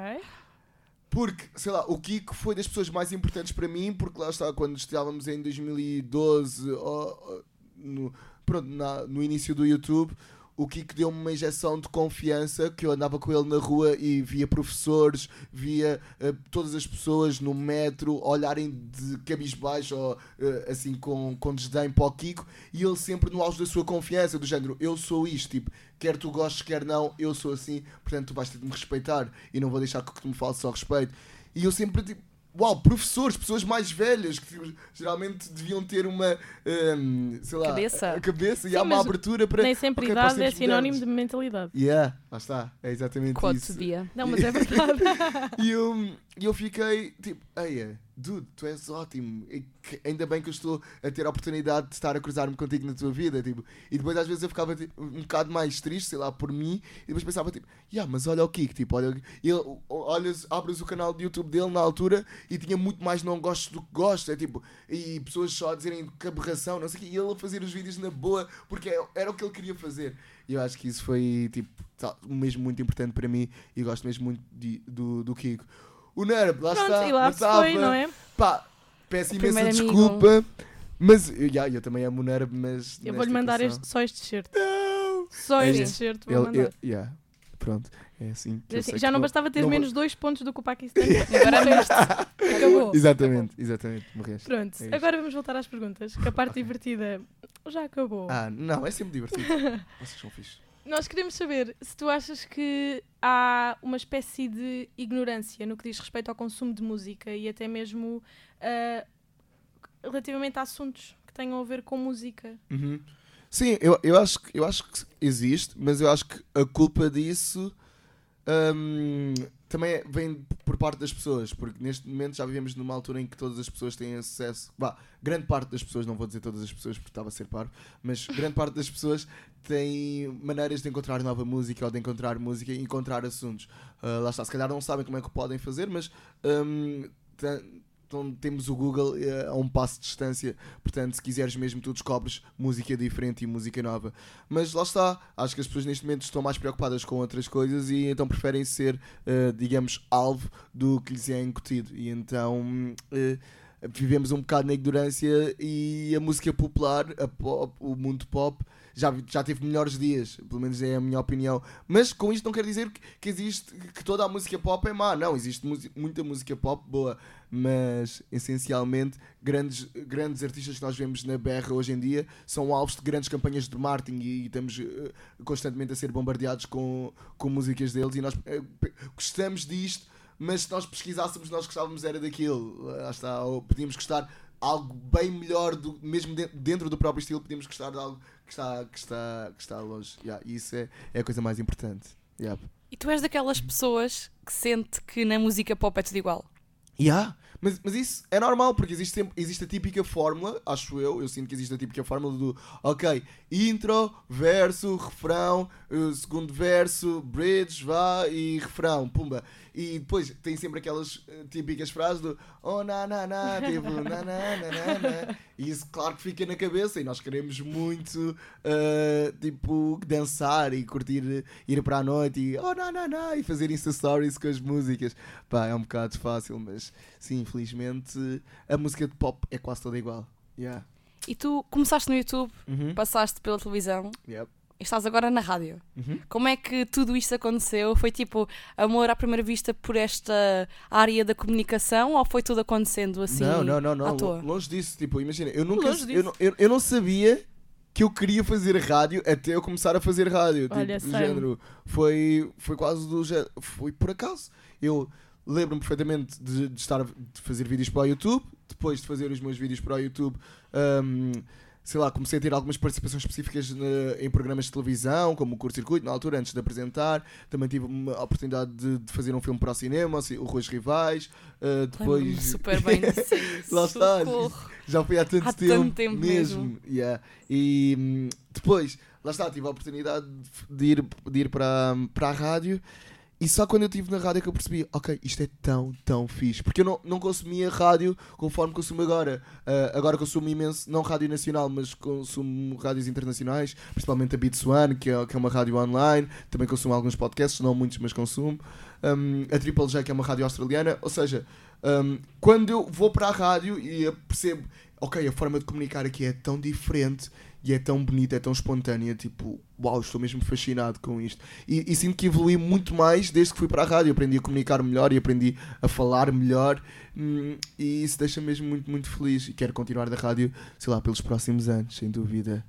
Porque, sei lá, o Kiko foi das pessoas mais importantes para mim, porque lá está, quando estávamos em 2012, ó, ó, no, pronto, na- no início do YouTube, o Kiko deu-me uma injeção de confiança, que eu andava com ele na rua e via professores, via eh, todas as pessoas no metro olharem de cabisbaixo ou eh, assim com, com desdém para o Kiko, e ele sempre no auge da sua confiança, do género, eu sou isto, tipo, quer tu gostes, quer não, eu sou assim, portanto tu vais ter de me respeitar e não vou deixar que tu me fales só respeito. E eu sempre, tipo, uau, professores, pessoas mais velhas que geralmente deviam ter uma, hum, sei lá, Cabeça. a cabeça e Sim, há uma abertura para. Nem sempre ok, para os idade é sinónimo de mentalidade. Yeah, lá está, é exatamente Quote isso. dia. Não, mas é verdade. E eu, e eu fiquei tipo, eia, dude, tu és ótimo. Que- ainda bem que eu estou a ter a oportunidade de estar a cruzar-me contigo na tua vida. Tipo. E depois às vezes eu ficava tipo, um bocado mais triste, sei lá, por mim. E depois pensava tipo, yeah, mas olha o Kiko, tipo, olha, ele, olhas, abres o canal de YouTube dele na altura e tinha muito mais não gosto do que gosto. É tipo, e pessoas só a dizerem que aberração, não sei o quê. E ele a fazer os vídeos na boa, porque é- era o que ele queria fazer. E eu acho que isso foi tipo, mesmo muito importante para mim e gosto mesmo muito de- do, do Kiko. O Nerb, lá Pronto, está. e lá se foi, não é? Pá, peço imensa Primeiro amigo. desculpa. Mas eu, já, eu também amo o Nerb, mas. Eu nesta vou-lhe mandar equação- este, só este t-shirt. Não! Só É, este é. t-shirt vou Ele, mandar. ele, yeah. Pronto, é assim. que eu Assim, sei já que não vou- bastava ter não vou- menos dois pontos do que o Paquistão. Agora este. Acabou. Exatamente, exatamente. Morreste. Pronto, É isto. agora vamos voltar às perguntas, que a parte Ok. divertida já acabou. Ah, não, é sempre divertido. Vocês são fixos. Nós queremos saber se tu achas que há uma espécie de ignorância no que diz respeito ao consumo de música e até mesmo ah, relativamente a assuntos que tenham a ver com música. Uhum. Sim, eu, eu, acho, eu acho que existe, mas eu acho que a culpa disso hum, também é- vem por parte das pessoas, porque neste momento já vivemos numa altura em que todas as pessoas têm acesso. Vá, grande parte das pessoas, não vou dizer todas as pessoas porque estava a ser parvo, mas grande parte das pessoas tem maneiras de encontrar nova música ou de encontrar música e encontrar assuntos. Ah, lá está, se calhar não sabem como é que podem fazer, mas hum, tem- temos o Google eh, a um passo de distância, portanto, se quiseres mesmo, tu descobres música diferente e música nova. Mas lá está, acho que as pessoas neste momento estão mais preocupadas com outras coisas e então preferem ser, eh, digamos, alvo do que lhes é incutido. E então eh, vivemos um bocado na ignorância e a música popular, a pop, o mundo pop, já, já teve melhores dias, pelo menos é a minha opinião. Mas com isto não quer dizer que, que existe que toda a música pop é má, não, existe muita música pop boa, mas essencialmente grandes, grandes artistas que nós vemos na berra hoje em dia são alvos de grandes campanhas de marketing e estamos eh, constantemente a ser bombardeados com, com músicas deles e nós pe- gostamos disto, mas se nós pesquisássemos nós gostávamos era daquilo, lá está, ou podíamos gostar algo bem melhor do, mesmo de- dentro do próprio estilo podíamos gostar de algo que está, que está, que está longe Yeah, e isso é, é a coisa mais importante yeah. E tu és daquelas pessoas que sente que na música pop é tudo igual. Yeah. Mas, mas isso é normal, porque existe, sempre, existe a típica fórmula, acho eu, eu sinto que existe a típica fórmula do ok, intro, verso, refrão, eh, segundo verso, bridge, vá e refrão, pumba. E depois tem sempre aquelas eh, típicas frases do oh na na na, tipo na na na na na. E isso claro que fica na cabeça e nós queremos muito eh, tipo dançar e curtir, ir para a noite e oh na na na e fazer Insta Stories com as músicas. Pá, é um bocado fácil, mas sim, infelizmente a música de pop é quase toda igual. Yeah. E tu começaste no YouTube, Uhum. passaste pela televisão Yep. Estás agora na rádio. Uhum. Como é que tudo isto aconteceu? Foi tipo amor à primeira vista por esta área da comunicação ou foi tudo acontecendo assim? não, não, não, não. Longe disso, tipo, imagina, eu nunca eu, eu, eu não sabia que eu queria fazer rádio até eu começar a fazer rádio. Olha, tipo, do género. Foi, foi quase do género. Foi por acaso. Eu lembro-me perfeitamente de, de estar de fazer vídeos para o YouTube, depois de fazer os meus vídeos para o YouTube. hum, sei lá, comecei a ter algumas participações específicas na- em programas de televisão, como o Curto Circuito, na altura, antes de apresentar. Também tive uma oportunidade de, de fazer um filme para o cinema, assim, o Ruas Rivais. uh, depois super bem disso. aí, Lá está. já foi há tanto Há tempo, tanto tempo mesmo. Yeah. E hum, depois, lá está, tive a oportunidade de- de ir, de ir para, para a rádio. E só quando eu estive na rádio é que eu percebi, ok, isto é tão, tão fixe. Porque eu não, não consumia rádio conforme consumo agora. Ah, agora consumo imenso, não rádio nacional, mas consumo rádios internacionais, principalmente a Beats One, que é, que é uma rádio online. Também consumo alguns podcasts, não muitos, mas consumo. Um, a Triple J, que é uma rádio australiana. Ou seja, um, quando eu vou para a rádio e percebo, ok, a forma de comunicar aqui é tão diferente e é tão bonita, é tão espontânea, tipo, uau, estou mesmo fascinado com isto. E, e sinto que evolui muito mais desde que fui para a rádio. Aprendi a comunicar melhor e aprendi a falar melhor. hum, e isso deixa mesmo muito, muito feliz. E quero continuar da rádio, sei lá, pelos próximos anos, sem dúvida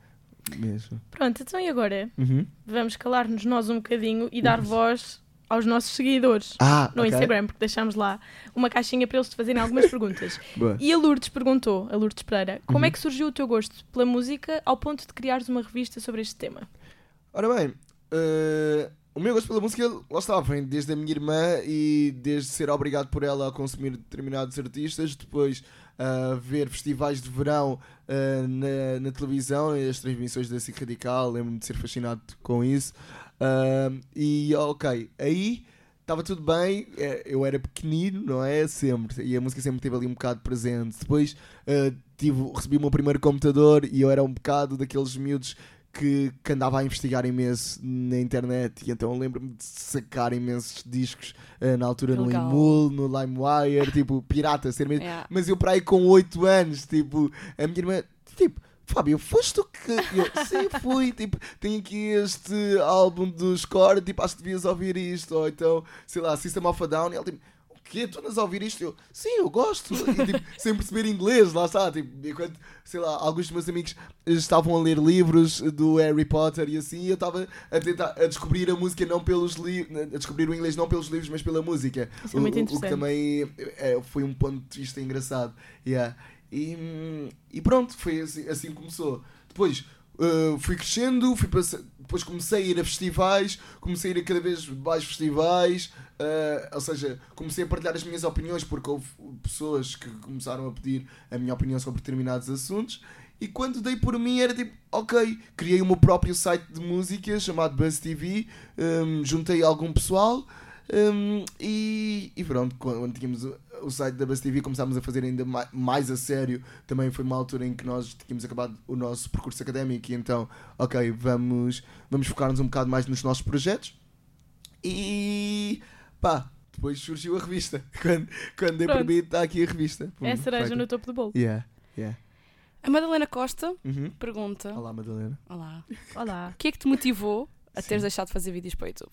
mesmo. Pronto, então e agora? Uhum. Vamos calar-nos nós um bocadinho e dar voz aos nossos seguidores. Ah, No ok. Instagram, porque deixámos lá uma caixinha para eles te fazerem algumas perguntas. Boa. E a Lourdes perguntou, a Lourdes Pereira, como Uhum. é que surgiu o teu gosto pela música ao ponto de criares uma revista sobre este tema? Ora bem, eh, o meu gosto pela música, lá está, vem desde a minha irmã e desde ser obrigado por ela a consumir determinados artistas, depois a ver festivais de verão eh, na, na televisão e as transmissões da SIC Radical, lembro-me de ser fascinado com isso. Ah, e ok, aí estava tudo bem, eh, eu era pequenino, não é? Sempre, e a música sempre esteve ali um bocado presente. Depois eh, tive, recebi o meu primeiro computador e eu era um bocado daqueles miúdos que, que andava a investigar imenso na internet e então eu lembro-me de sacar imensos discos eh, na altura no. Emul, no LimeWire, tipo, pirata, ser mesmo. Yeah. Mas eu para aí com 8 anos, tipo, a minha irmã, tipo, Fábio, foste tu que. Eu, sim, fui. Tipo, tenho aqui este álbum do Score, tipo, acho que devias ouvir isto. Ou então, sei lá, System of a Down. E ela, tipo, o quê? Tu andas a ouvir isto? Eu, sim, eu gosto. E, tipo, sem perceber inglês, lá está. Tipo, enquanto, sei lá, alguns dos meus amigos estavam a ler livros do Harry Potter e assim, eu estava a tentar a descobrir a música não pelos livros, a descobrir o inglês não pelos livros, mas pela música. Isso é muito o, o que interessante. também é, foi um ponto de vista engraçado. Yeah. E, e pronto, foi assim, assim começou. Depois uh, fui crescendo, fui depois comecei a ir a festivais, comecei a ir a cada vez mais festivais, uh, ou seja, comecei a partilhar as minhas opiniões porque houve pessoas que começaram a pedir a minha opinião sobre determinados assuntos. E quando dei por mim era tipo, ok, criei o meu próprio site de música chamado Buzz TV, um, juntei algum pessoal um, e, e pronto, quando tínhamos o, site da Buzz TV começámos a fazer ainda mais, a sério. Também foi uma altura em que nós tínhamos acabado o nosso percurso académico e então, ok, vamos, vamos focar-nos um bocado mais nos nossos projetos. E pá, depois surgiu a revista. Quando, quando dei por mim, está aqui a revista. Pum, É a cereja feita. no topo do bolo. Yeah, yeah. A Madalena Costa Uhum. pergunta: Olá, Madalena. Olá. Olá. O que é que te motivou a teres Sim. deixado de fazer vídeos para o YouTube?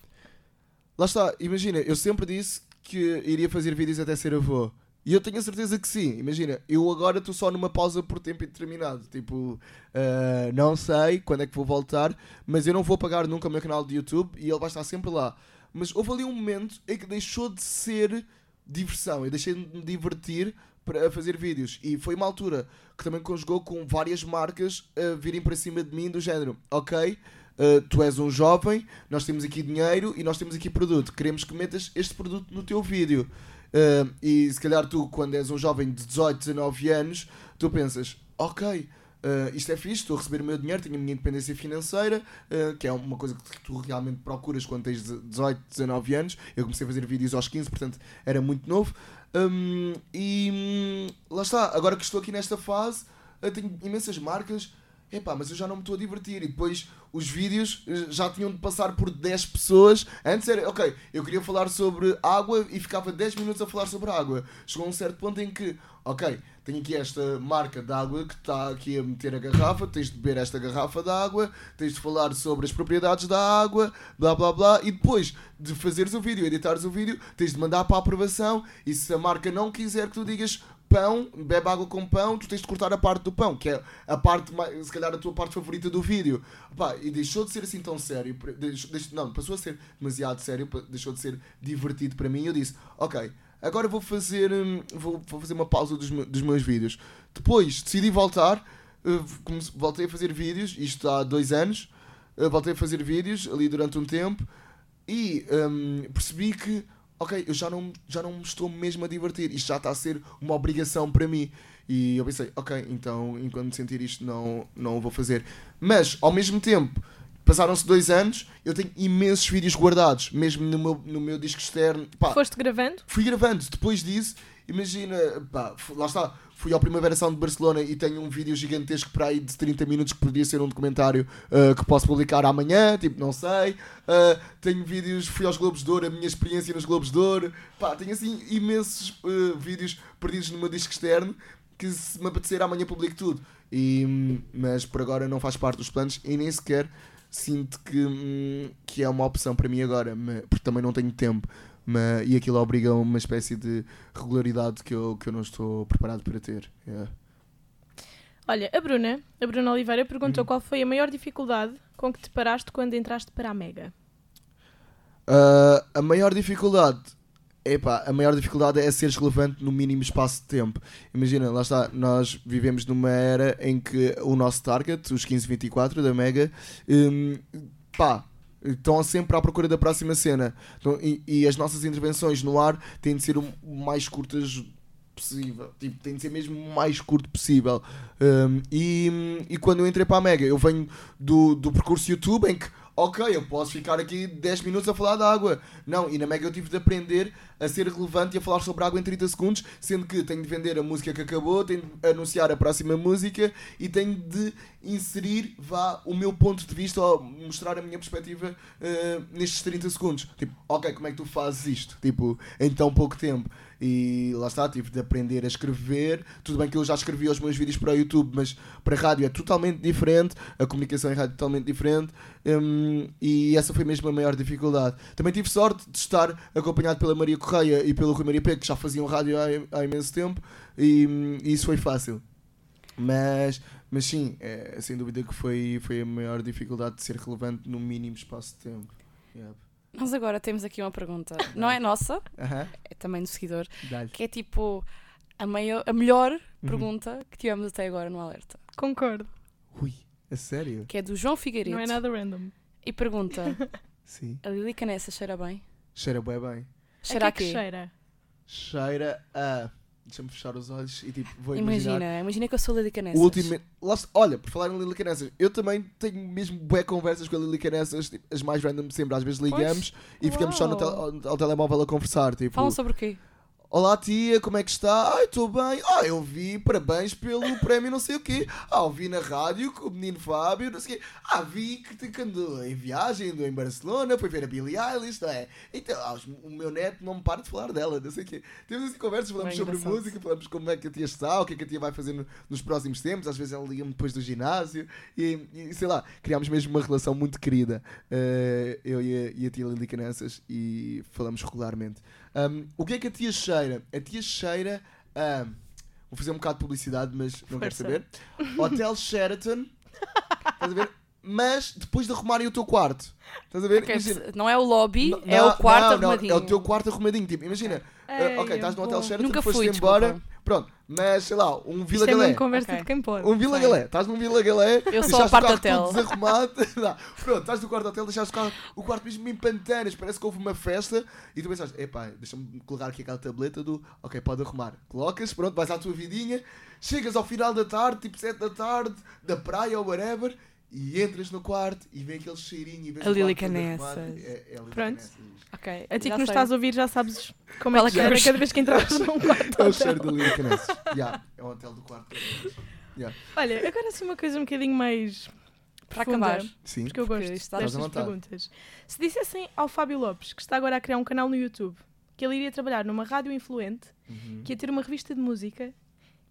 Lá está, imagina, eu sempre disse que iria fazer vídeos até ser avô. E eu tenho a certeza que sim. Imagina, eu agora estou só numa pausa por tempo indeterminado. Tipo, ah, não sei quando é que vou voltar, mas eu não vou apagar nunca o meu canal de YouTube e ele vai estar sempre lá. Mas houve ali um momento em que deixou de ser diversão. Eu deixei de me divertir para fazer vídeos. E foi uma altura que também conjugou com várias marcas a virem para cima de mim do género. Ok, Uh, tu és um jovem, nós temos aqui dinheiro e nós temos aqui produto. Queremos que metas este produto no teu vídeo. Uh, e se calhar tu, quando és um jovem de 18, 19 anos, tu pensas, ok, uh, isto é fixe, estou a receber o meu dinheiro, tenho a minha independência financeira, uh, que é uma coisa que tu realmente procuras quando tens 18, 19 anos. Eu comecei a fazer vídeos aos 15, portanto era muito novo. Um, e hum, lá está, agora que estou aqui nesta fase, tenho imensas marcas. Epá, mas eu já não me estou a divertir. E depois os vídeos eh, já tinham de passar por 10 pessoas. Antes era, ok, eu queria falar sobre água e ficava 10 minutos a falar sobre água. Chegou a um certo ponto em que, ok, tenho aqui esta marca de água que está aqui a meter a garrafa, tens de beber esta garrafa de água, tens de falar sobre as propriedades da água, blá blá blá, e depois de fazeres o vídeo, editares o vídeo, tens de mandar para a aprovação. E se a marca não quiser que tu digas pão, bebe água com pão, tu tens de cortar a parte do pão, que é a parte, se calhar, a tua parte favorita do vídeo. E deixou de ser assim tão sério, não, passou a ser demasiado sério, deixou de ser divertido para mim. Eu disse, ok, agora vou fazer, hum, vou, vou fazer uma pausa dos, dos meus vídeos. Depois decidi voltar, eh, voltei a fazer vídeos, isto há dois anos, eh, voltei a fazer vídeos ali durante um tempo e hum, percebi que, ok, eu já não, já não me estou mesmo a divertir, isto já está a ser uma obrigação para mim. E eu pensei, ok, então enquanto sentir isto não, não o vou fazer. Mas, ao mesmo tempo, passaram-se dois anos, eu tenho imensos vídeos guardados, mesmo no meu, no meu disco externo. Pá, Foste gravando? fui gravando. Depois disso, imagina, pá, lá está. Fui ao Primavera Sound de Barcelona e tenho um vídeo gigantesco para aí de 30 minutos que poderia ser um documentário ah, que posso publicar amanhã, tipo, não sei. Ah, tenho vídeos, fui aos Globos de Ouro, a minha experiência nos Globos de Ouro. Pá, tenho assim imensos ah, vídeos perdidos meu disco externo que se me apetecer amanhã publico tudo. E, hum, mas por agora não faz parte dos planos e nem sequer sinto que, hum, que é uma opção para mim agora, porque também não tenho tempo. Mas, e aquilo obriga a uma espécie de regularidade que eu, que eu não estou preparado para ter. Yeah. Olha, a Bruna, a Bruna Oliveira, Uhum. perguntou qual foi a maior dificuldade com que te paraste quando entraste para a Mega. Ah, a maior dificuldade. Epá, a maior dificuldade é seres relevante no mínimo espaço de tempo. Imagina, lá está, nós vivemos numa era em que o nosso target, os 1524 da Mega, hum, pá, estão sempre à procura da próxima cena. Então, e, e as nossas intervenções no ar têm de ser o mais curtas possível. Tipo, tem de ser mesmo o mais curto possível. Hum, e, e quando eu entrei para a Mega, eu venho do, do percurso YouTube em que, ok, eu posso ficar aqui 10 minutos a falar de água. Não, e na Mega eu tive de aprender a ser relevante e a falar sobre água em 30 segundos, sendo que tenho de vender a música que acabou, tenho de anunciar a próxima música e tenho de inserir, vá, o meu ponto de vista ou mostrar a minha perspectiva eh, nestes 30 segundos. Tipo, ok, como é que tu fazes isto? Tipo, em tão pouco tempo. E lá está, tive de aprender a escrever. Tudo bem que eu já escrevi os meus vídeos para o YouTube, mas para a rádio é totalmente diferente. A comunicação em rádio é totalmente diferente. Hum, e essa foi mesmo a maior dificuldade. Também tive sorte de estar acompanhado pela Maria Correia e pelo Rui Maria P, que já faziam rádio há, há imenso tempo. E, hum, e isso foi fácil. Mas, mas sim, é, sem dúvida que foi, foi a maior dificuldade de ser relevante no mínimo espaço de tempo. Nós agora temos aqui uma pergunta, não é nossa, é também do seguidor, dá-lhe. que é tipo. A, maior, a melhor Uhum. pergunta que tivemos até agora no alerta. Concordo. Ui, a sério? Que é do João Figueiredo. Não é nada random. E pergunta: Sim. a Lili Canessa cheira bem? Cheira bem bem. Cheira a que é que cheira? Cheira a. Deixa-me fechar os olhos e tipo, vou imaginar. Imagina, imagina que eu sou a Lili O Canessas. último. lá está- Olha, por falar em Lili Canessas, eu também tenho mesmo bué conversas com a Lili Canessas, tipo, as mais random sempre. Às vezes ligamos e ficamos só no tel- ao, ao telemóvel a conversar. Tipo, Falam sobre o quê? Olá tia, como é que está? Ai, estou bem. Ah, eu vi, parabéns pelo prémio não sei o quê. Ah, ouvi na rádio com o menino Fábio, não sei o quê. Ah, vi que, te- que andou em viagem, andou em Barcelona, foi ver a Billie Eilish, não é? Então, ah, o meu neto não me para de falar dela, não sei o quê. Temos assim conversas, falamos sobre música, falamos como é que a tia está, o que é que a tia vai fazer no- nos próximos tempos. Às vezes ela liga-me depois do ginásio e, e, sei lá, criámos mesmo uma relação muito querida, eh, eu e a, e a tia Lili Canessas, e falamos regularmente. Um, o que é que a tia cheira? A tia cheira a. Vou fazer um bocado de publicidade, mas não quero saber. Hotel Sheraton. Estás a ver? Mas depois de arrumarem o teu quarto. Estás a ver? Ok, Imagina. não é o lobby, Não, é o quarto não, não, arrumadinho. É o teu quarto arrumadinho. Tipo, imagina. Ei, ah, ok, estás no Hotel. Sheraton, Nunca depois fui, de embora. Pronto, mas sei lá, um Vila Isto é Galé. mesmo conversa Ok. de quem pode. Um Vila Sei. Galé, estás num Vila Galé, Eu sou deixaste a o parte carro hotel. desarrumado, Não, pronto, estás no quarto hotel, deixaste o, carro, o quarto mesmo em pantanas, parece que houve uma festa e tu pensaste, epá, deixa-me colocar aqui aquela tableta do, ok, pode arrumar. Colocas, pronto, vais à tua vidinha, chegas ao final da tarde, tipo 7 da tarde, da praia ou whatever, e entras no quarto e vem aquele cheirinho e vês A o Lili Canessas. É, é Pronto. Canessas. Ok, A ti já que nos estás a ouvir já sabes como é é que é cheira o cada vez que entras num quarto É o cheiro da Lili Canessas. Yeah, é um hotel do quarto. Yeah. Olha, agora assim uma coisa um bocadinho mais Para profunda, acabar. Sim. porque eu Porque gosto à destas perguntas. Se dissessem ao Fábio Lopes, que está agora a criar um canal no YouTube, que ele iria trabalhar numa rádio influente, Uhum. que ia ter uma revista de música,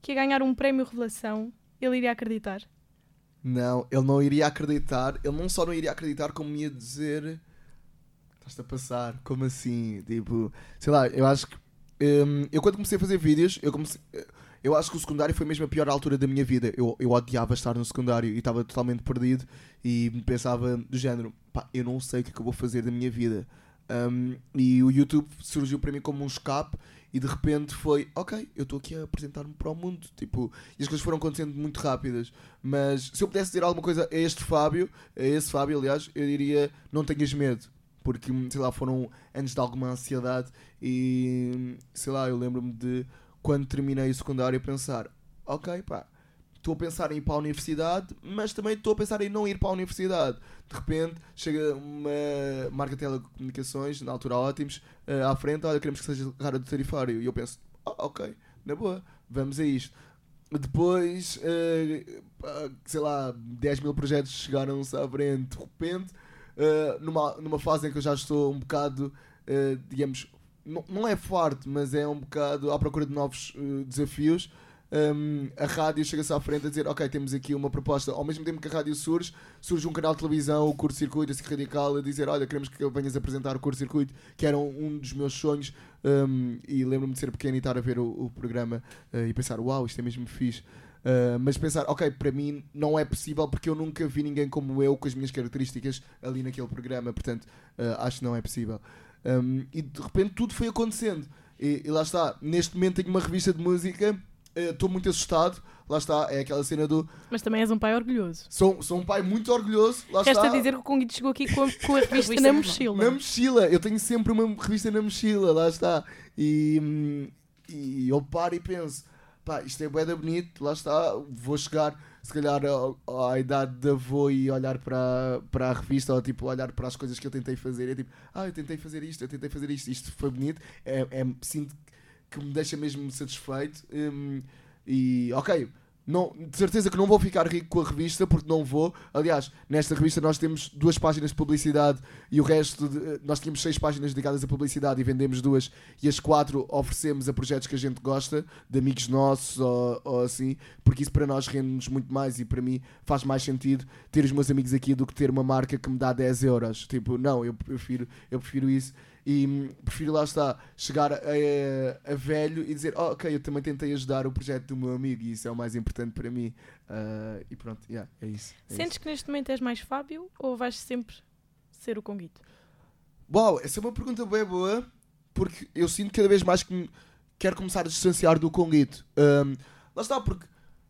que ia ganhar um prémio revelação, ele iria acreditar? Não, ele não iria acreditar. Ele não só não iria acreditar, como ia dizer. Estás-te a passar? Como assim? Tipo, sei lá, eu acho que. hum, eu quando comecei a fazer vídeos, eu comecei. Eu acho que o secundário foi mesmo a pior altura da minha vida. Eu, eu odiava estar no secundário e estava totalmente perdido e pensava do género, pá, eu não sei o que é que eu vou fazer da minha vida. Um, e o YouTube surgiu para mim como um escape e de repente foi, ok, eu estou aqui a apresentar-me para o mundo. Tipo, e as coisas foram acontecendo muito rápidas. Mas se eu pudesse dizer alguma coisa a este Fábio, a esse Fábio, aliás, eu diria: não tenhas medo. Porque, sei lá, foram anos de alguma ansiedade e, sei lá, eu lembro-me de quando terminei o secundário pensar: ok, pá, estou a pensar em ir para a universidade, mas também estou a pensar em não ir para a universidade. De repente chega uma marca de telecomunicações, na altura ótimos, eh, à frente, olha, queremos que seja rara do tarifário. E eu penso, ah, ok, na boa, vamos a isto. Depois, eh, sei lá, 10 mil projetos chegaram-se à frente, de repente, eh, numa, numa fase em que eu já estou um bocado, digamos, não, não é forte, mas é um bocado à procura de novos desafios. Um, a rádio chega-se à frente a dizer: Ok, temos aqui uma proposta. Ao mesmo tempo que a rádio surge, surge um canal de televisão, o Curto Circuito, assim radical, a dizer: Olha, queremos que venhas apresentar o Curto Circuito, que era um, dos meus sonhos. Um, e lembro-me de ser pequeno e estar a ver o, o programa uh, e pensar: Uau, isto é mesmo fixe. Uh, mas pensar, ok, para mim não é possível porque eu nunca vi ninguém como eu com as minhas características ali naquele programa, portanto uh, acho que não é possível. Um, e de repente tudo foi acontecendo. E, e lá está, neste momento tenho uma revista de música, estou muito assustado. Lá está, é aquela cena do. Mas também és um pai orgulhoso. Sou, sou um pai muito orgulhoso. Lá Resta está. dizer que o Conguito chegou aqui com a, com a revista na mochila. Na mochila, eu tenho sempre uma revista na mochila, lá está. E, e eu paro e penso, pá, isto é bué da bonito, lá está, vou chegar se calhar ao- à idade de avô e olhar para, para a revista ou tipo olhar para as coisas que eu tentei fazer é tipo, ah, eu tentei fazer isto, eu tentei fazer isto, isto foi bonito, é, é- sinto que me deixa mesmo satisfeito hum, e ok. Não, de certeza que não vou ficar rico com a revista porque não vou. Aliás, nesta revista nós temos duas páginas de publicidade e o resto de- nós tínhamos seis páginas dedicadas a publicidade e vendemos duas e as quatro oferecemos a projetos que a gente gosta, de amigos nossos ou, ou assim, porque isso para nós rende-nos muito mais e para mim faz mais sentido ter os meus amigos aqui do que ter uma marca que me dá 10 euros. Tipo, não, eu prefiro, eu prefiro isso e hum, prefiro lá está chegar a, a- a velho e dizer oh, ok, eu também tentei ajudar o projeto do meu amigo e isso é o mais importante para mim Ah, e pronto, yeah, é isso, é Sentes que neste momento és mais Fábio ou vais sempre ser o Conguito? Uau, essa é uma pergunta bem boa porque eu sinto cada vez mais que, quero começar a distanciar do Conguito. Um, lá está, porque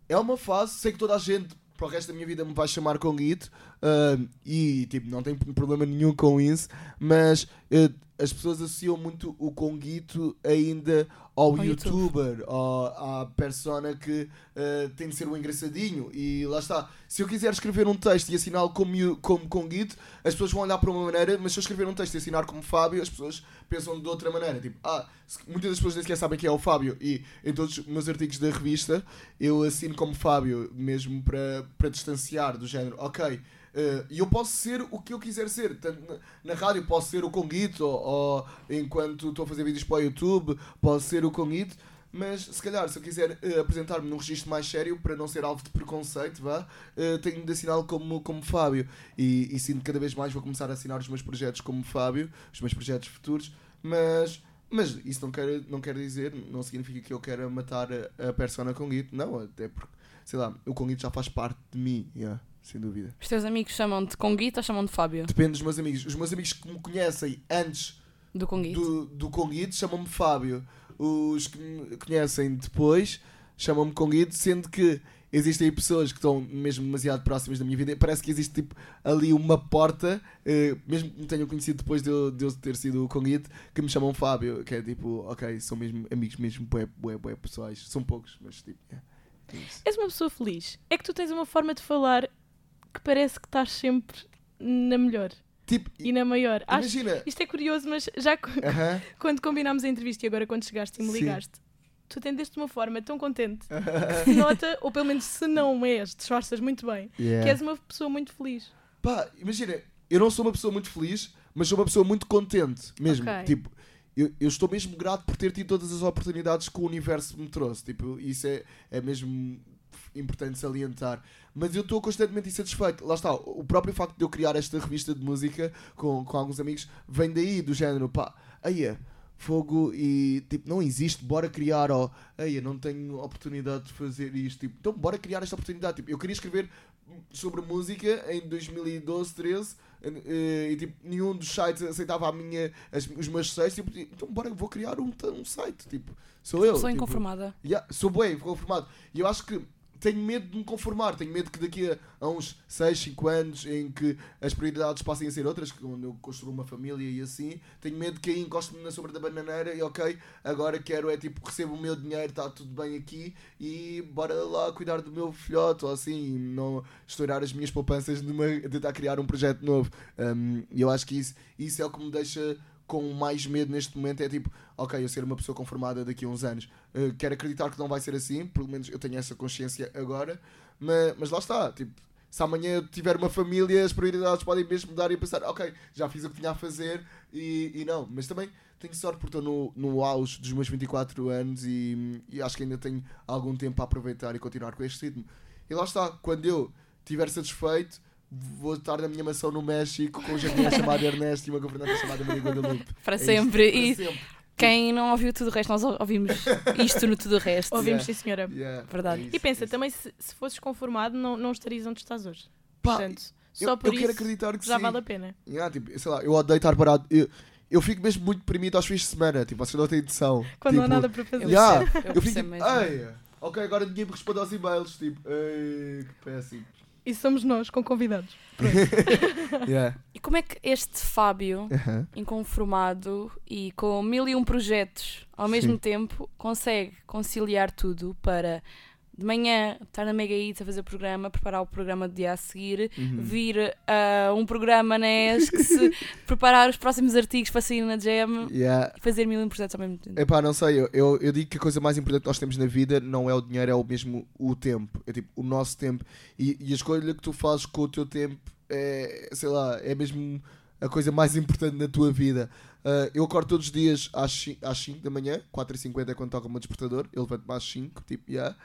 é uma fase, sei que toda a gente para o resto da minha vida me vai chamar Conguito um, e tipo, não tenho problema nenhum com isso, mas uh, as pessoas associam muito o Conguito ainda ao, Ao youtuber, ao- à persona que uh, tem de ser um engraçadinho. E lá está. Se eu quiser escrever um texto e assiná-lo como, como Conguito, as pessoas vão olhar para uma maneira, mas se eu escrever um texto e assinar como Fábio, as pessoas pensam de outra maneira. Tipo, ah, muitas das pessoas nem sequer sabem quem é o Fábio. E em todos os meus artigos da revista, eu assino como Fábio, mesmo para, para distanciar do género. Ok. Eh, E eu posso ser o que eu quiser ser. Na, na rádio posso ser o Conguito, ou, enquanto estou a fazer vídeos para o YouTube, posso ser o Conguito. Mas se calhar, se eu quiser eh, apresentar-me num registro mais sério, para não ser alvo de preconceito, vá, eh, tenho de assiná-lo como, como Fábio. E, e sinto cada vez mais vou começar a assinar os meus projetos como Fábio, os meus projetos futuros. Mas, mas isso não quer, não quer dizer, não significa que eu quero matar a, a persona Conguito. Não, até porque, sei lá, o Conguito já faz parte de mim, yeah, sem dúvida. Os teus amigos chamam-te Conguito ou chamam-te Fábio? Depende dos meus amigos. Os meus amigos que me conhecem antes Do Conguito. do, do Conguito chamam-me Fábio. Os que me conhecem depois chamam-me Conguito, sendo que existem aí pessoas que estão mesmo demasiado próximas da minha vida. Parece que existe tipo ali uma porta, eh, mesmo que me tenham conhecido depois de eu, de eu ter sido o Conguito, que me chamam Fábio, que é tipo, ok, são mesmo amigos mesmo bué, bué, bué pessoais. São poucos, mas tipo, é, é isso. És uma pessoa feliz. É que tu tens uma forma de falar que parece que estás sempre na melhor Tipo, e na maior. Acho- imagina. Isto é curioso, mas já co- Aham. quando combinámos a entrevista e agora quando chegaste e me Sim. ligaste, tu atendeste de uma forma tão contente que se nota, ou pelo menos se não és, disfarças muito bem, Yeah. que és uma pessoa muito feliz. Pá, imagina, eu não sou uma pessoa muito feliz, mas sou uma pessoa muito contente, mesmo. Ok. Tipo, eu, eu estou mesmo grato por ter tido todas as oportunidades que o universo me trouxe. Tipo, isso é, é mesmo importante salientar. Mas eu estou constantemente insatisfeito. Lá está, o próprio facto de eu criar esta revista de música com, com alguns amigos vem daí, do género, pá, aí é. Fogo e tipo, não existe, bora criar, ó, ei, eu não tenho oportunidade de fazer isto, tipo, então bora criar esta oportunidade. Tipo, eu queria escrever sobre música em 2012, 13 eh, e tipo, nenhum dos sites aceitava a minha, as- os meus sites, tipo, então bora, vou criar um, um site, tipo, sou eu. Sou tipo, inconformada. Yeah, sou bem conformado. E eu acho que tenho medo de me conformar. Tenho medo que daqui a, uns 6, 5 anos em que as prioridades passem a ser outras, quando eu construo uma família e assim, tenho medo que aí encoste-me na sombra da bananeira e ok, agora quero é tipo, recebo o meu dinheiro, está tudo bem aqui e bora lá cuidar do meu filhote ou assim, não estourar as minhas poupanças a tentar criar um projeto novo. Um, eu acho que isso, isso é o que me deixa com mais medo neste momento é tipo, ok, eu ser uma pessoa conformada daqui a uns anos. Uh, quero acreditar que não vai ser assim, pelo menos eu tenho essa consciência agora, mas, mas lá está, tipo, se amanhã tiver uma família, as prioridades podem mesmo mudar e pensar, ok, já fiz o que tinha a fazer e, e não, mas também tenho sorte porque estou no, no auge dos meus 24 anos e, e acho que ainda tenho algum tempo a aproveitar e continuar com este ritmo. E lá está, quando eu estiver satisfeito, vou estar na minha mansão no México com um jardineiro chamado Ernesto e uma governanta chamada Maria Guadalupe. Para É isto, sempre. para E sempre. quem não ouviu tudo o resto, nós ouvimos isto no tudo o resto. Ouvimos, Yeah. sim, senhora. Yeah, Verdade. é isso, E pensa, é também se, se fosses conformado, não, não estarias onde estás hoje. Pá, Portanto, eu, só por eu isso quero acreditar que já sim. vale a pena. Yeah, tipo, sei lá, eu odeio estar parado. Eu, eu fico mesmo muito deprimido aos fins de semana. Tipo, vocês não têm noção. Quando não há tipo, nada para fazer. Eu Yeah, eu eu fico tipo, mesmo. ok, agora ninguém me responde aos e-mails. Tipo, ei, que péssimo. E somos nós, com convidados. Yeah. E como é que este Fábio, inconformado e com mil e um projetos ao mesmo Sim. tempo, consegue conciliar tudo para de manhã estar na Mega Hits a fazer o programa, preparar o programa do dia a seguir, Uhum. vir a um programa na ESC, preparar os próximos artigos para sair na Jam Yeah. e fazer mil projetos ao mesmo tempo. Epá, não sei, eu, eu, eu digo que a coisa mais importante que nós temos na vida não é o dinheiro, é o mesmo o tempo. É tipo, o nosso tempo. E, e a escolha que tu fazes com o teu tempo é, sei lá, é mesmo a coisa mais importante na tua vida. Ah, eu acordo todos os dias às 5, às 5 da manhã, 4h50 é quando toca o meu despertador, eu levanto-me às 5, tipo, yeah.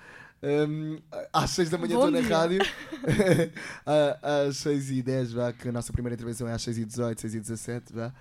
Um, às 6 da manhã estou na rádio, às 6 e 10 vá, que a nossa primeira intervenção é às 6 e 18, 6 e 17 vá.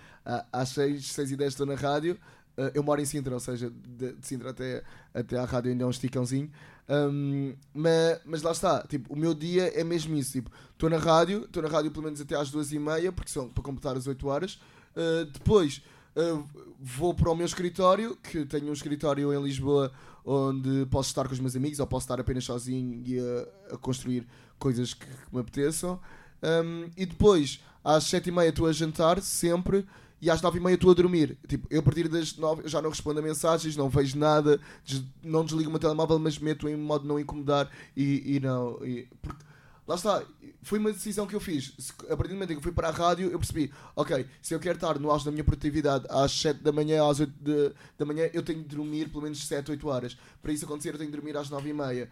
Às 6, 6 e 10 estou na rádio, Uh, eu moro em Sintra, ou seja, de, de Sintra até, até à rádio ainda é um esticãozinho. Um, mas, mas lá está, tipo, o meu dia é mesmo isso. Tipo, estou na rádio, estou na rádio pelo menos até às duas e meia, porque são para completar as 8 horas. Uh, depois uh, vou para o meu escritório, que tenho um escritório em Lisboa onde posso estar com os meus amigos ou posso estar apenas sozinho e a, a construir coisas que, que me apeteçam. Um, e depois, às sete e meia estou a jantar, sempre, e às nove e meia estou a dormir. Tipo, eu a partir das nove já não respondo a mensagens, não vejo nada, des não desligo o meu telemóvel, mas meto em modo não incomodar e, e não. E, porque, lá está, foi uma decisão que eu fiz. A partir do momento em que eu fui para a rádio, eu percebi, ok, se eu quero estar no auge da minha produtividade às 7 da manhã, às 8 de, da manhã, eu tenho de dormir pelo menos 7, 8 horas. Para isso acontecer, eu tenho de dormir às 9 e meia,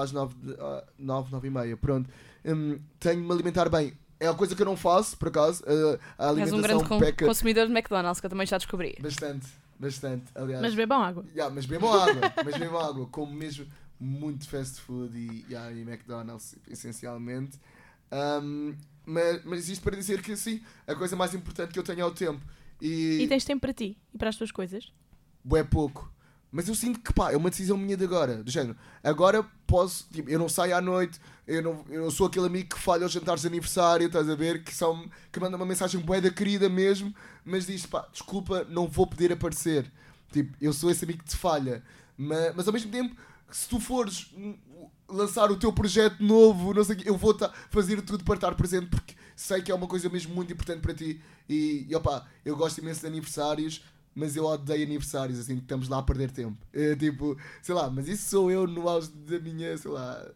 às 9, de, 9, 9 e meia, pronto. Hum, tenho de me alimentar bem. É uma coisa que eu não faço, por acaso. A, alimentação És um grande peca... consumidor de McDonald's, que eu também já descobri. Bastante, bastante. Aliás. Mas bebam água. Yeah, mas bebam água, mas bebam água. Como mesmo muito fast food e, yeah, e McDonald's, essencialmente. Um, mas, mas isto para dizer que sim, a coisa mais importante que eu tenho é o tempo. E, e tens tempo para ti e para as tuas coisas? É pouco. Mas eu sinto que pá, é uma decisão minha de agora, do género. Agora posso, tipo, eu não saio à noite, eu não, eu sou aquele amigo que falha aos jantares de aniversário, estás a ver? Que, são, que manda uma mensagem bué da querida mesmo, mas diz pá, desculpa, não vou poder aparecer. Tipo, eu sou esse amigo que te falha. Mas, mas ao mesmo tempo, se tu fores lançar o teu projeto novo, não sei eu vou fazer tudo para estar presente porque sei que é uma coisa mesmo muito importante para ti. E, e opa, eu gosto imenso de aniversários, mas eu odeio aniversários, assim, estamos lá a perder tempo. É, tipo, sei lá, mas isso sou eu no auge da minha, sei lá,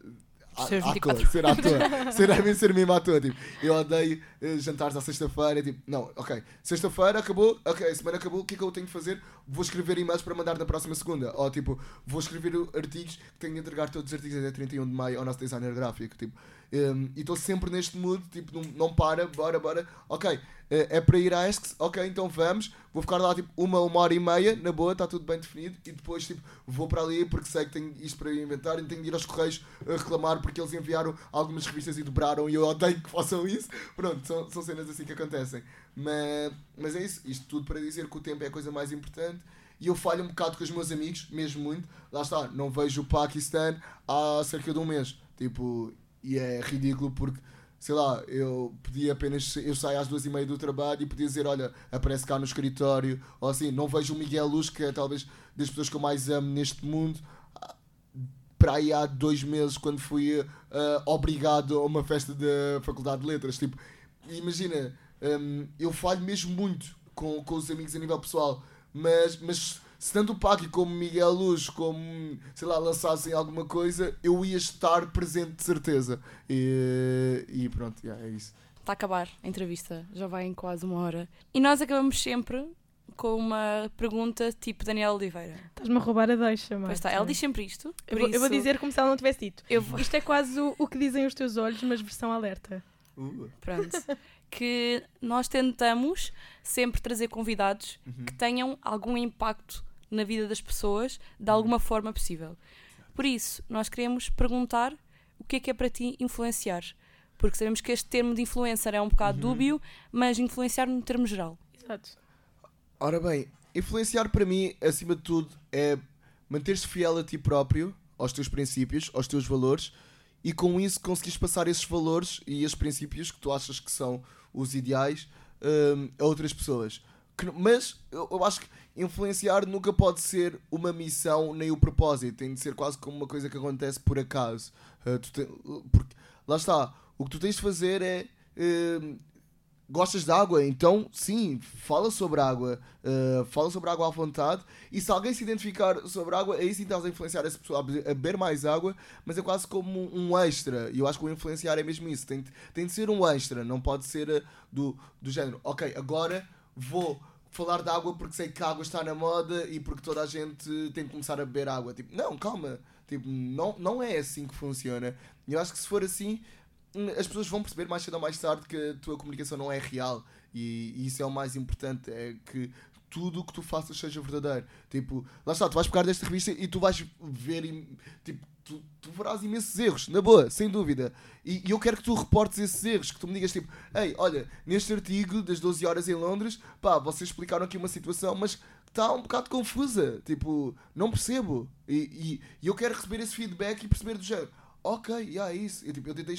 Ser, ator, ser ator. ser, a ser mesmo ator. Tipo, eu odeio uh, jantares à sexta-feira. Tipo, não, ok. Sexta-feira acabou, ok. Semana acabou. O que é que eu tenho que fazer? Vou escrever e-mails para mandar na próxima segunda. Ou tipo, vou escrever artigos que tenho de entregar todos os artigos até 31 de maio ao nosso designer gráfico. Tipo, um, e estou sempre neste mood. Tipo, não, não para, bora, bora. Ok, eh, é para ir à ESC, ok, então vamos. Vou ficar lá tipo uma, uma hora e meia, na boa, está tudo bem definido. E depois tipo, vou para ali porque sei que tenho isto para inventar e tenho de ir aos correios a reclamar porque eles enviaram algumas revistas e dobraram e eu odeio que façam isso. Pronto, são, são cenas assim que acontecem. Mas, mas é isso, isto tudo para dizer que o tempo é a coisa mais importante. E eu falho um bocado com os meus amigos, mesmo muito. Lá está, não vejo o Paquistão há cerca de um mês. Tipo, e é ridículo porque sei lá, eu podia apenas. Eu saio às duas e meia do trabalho e podia dizer: Olha, aparece cá no escritório, ou assim, não vejo o Miguel Luz, que é talvez das pessoas que eu mais amo neste mundo, para aí há dois meses, quando fui uh, obrigado a uma festa da Faculdade de Letras. Tipo, imagina, um, eu falho mesmo muito com, com os amigos a nível pessoal, mas. mas se tanto o Paqui como Miguel Luz, como, sei lá, lançassem alguma coisa, eu ia estar presente de certeza. E, e pronto, yeah, é isso. Está a acabar a entrevista, já vai em quase uma hora. E nós acabamos sempre com uma pergunta tipo Daniel Oliveira. Estás-me a roubar a deixa, mas. Pois está, ela diz sempre isto. Eu vou, isso... eu vou, dizer como se ela não tivesse dito. Vou... Isto é quase o, o, que dizem os teus olhos, mas versão alerta. Uh. Pronto. que nós tentamos sempre trazer convidados uhum. que tenham algum impacto na vida das pessoas de uhum. alguma forma possível. Por isso, nós queremos perguntar o que é que é para ti influenciar. Porque sabemos que este termo de influencer é um bocado uhum. dúbio, mas influenciar no termo geral. Exato. Ora bem, influenciar para mim, acima de tudo, é manter-se fiel a ti próprio, aos teus princípios, aos teus valores, e com isso conseguires passar esses valores e esses princípios que tu achas que são os ideais um, a outras pessoas. Que, mas eu, eu, acho que influenciar nunca pode ser uma missão nem o propósito, tem de ser quase como uma coisa que acontece por acaso. Uh, te, porque, lá está, o que tu tens de fazer é. Uh, gostas de água? Então, sim, fala sobre água. Uh, fala sobre água à vontade. E se alguém se identificar sobre água, aí sim estás a influenciar essa pessoa a beber mais água, mas é quase como um extra. E eu acho que o influenciar é mesmo isso. Tem, tem de ser um extra, não pode ser uh, do, do género, ok, agora vou falar de água porque sei que a água está na moda e porque toda a gente tem de começar a beber água. Tipo, não, calma. Tipo, não, não é assim que funciona. Eu acho que se for assim, hum, as pessoas vão perceber mais cedo ou mais tarde que a tua comunicação não é real. E, e isso é o mais importante, é que tudo o que tu faças seja verdadeiro. Tipo, lá está, tu vais pegar desta revista e tu vais ver, tipo, tu, tu verás imensos erros, na boa, sem dúvida. E, e, eu quero que tu reportes esses erros, que tu me digas tipo, ei, olha, neste artigo das 12 horas em Londres, pá, vocês explicaram aqui uma situação, mas está um bocado confusa, tipo, não percebo. E, e, e, eu quero receber esse feedback e perceber do género, ok, yeah, é isso. Eu, tipo, eu tentei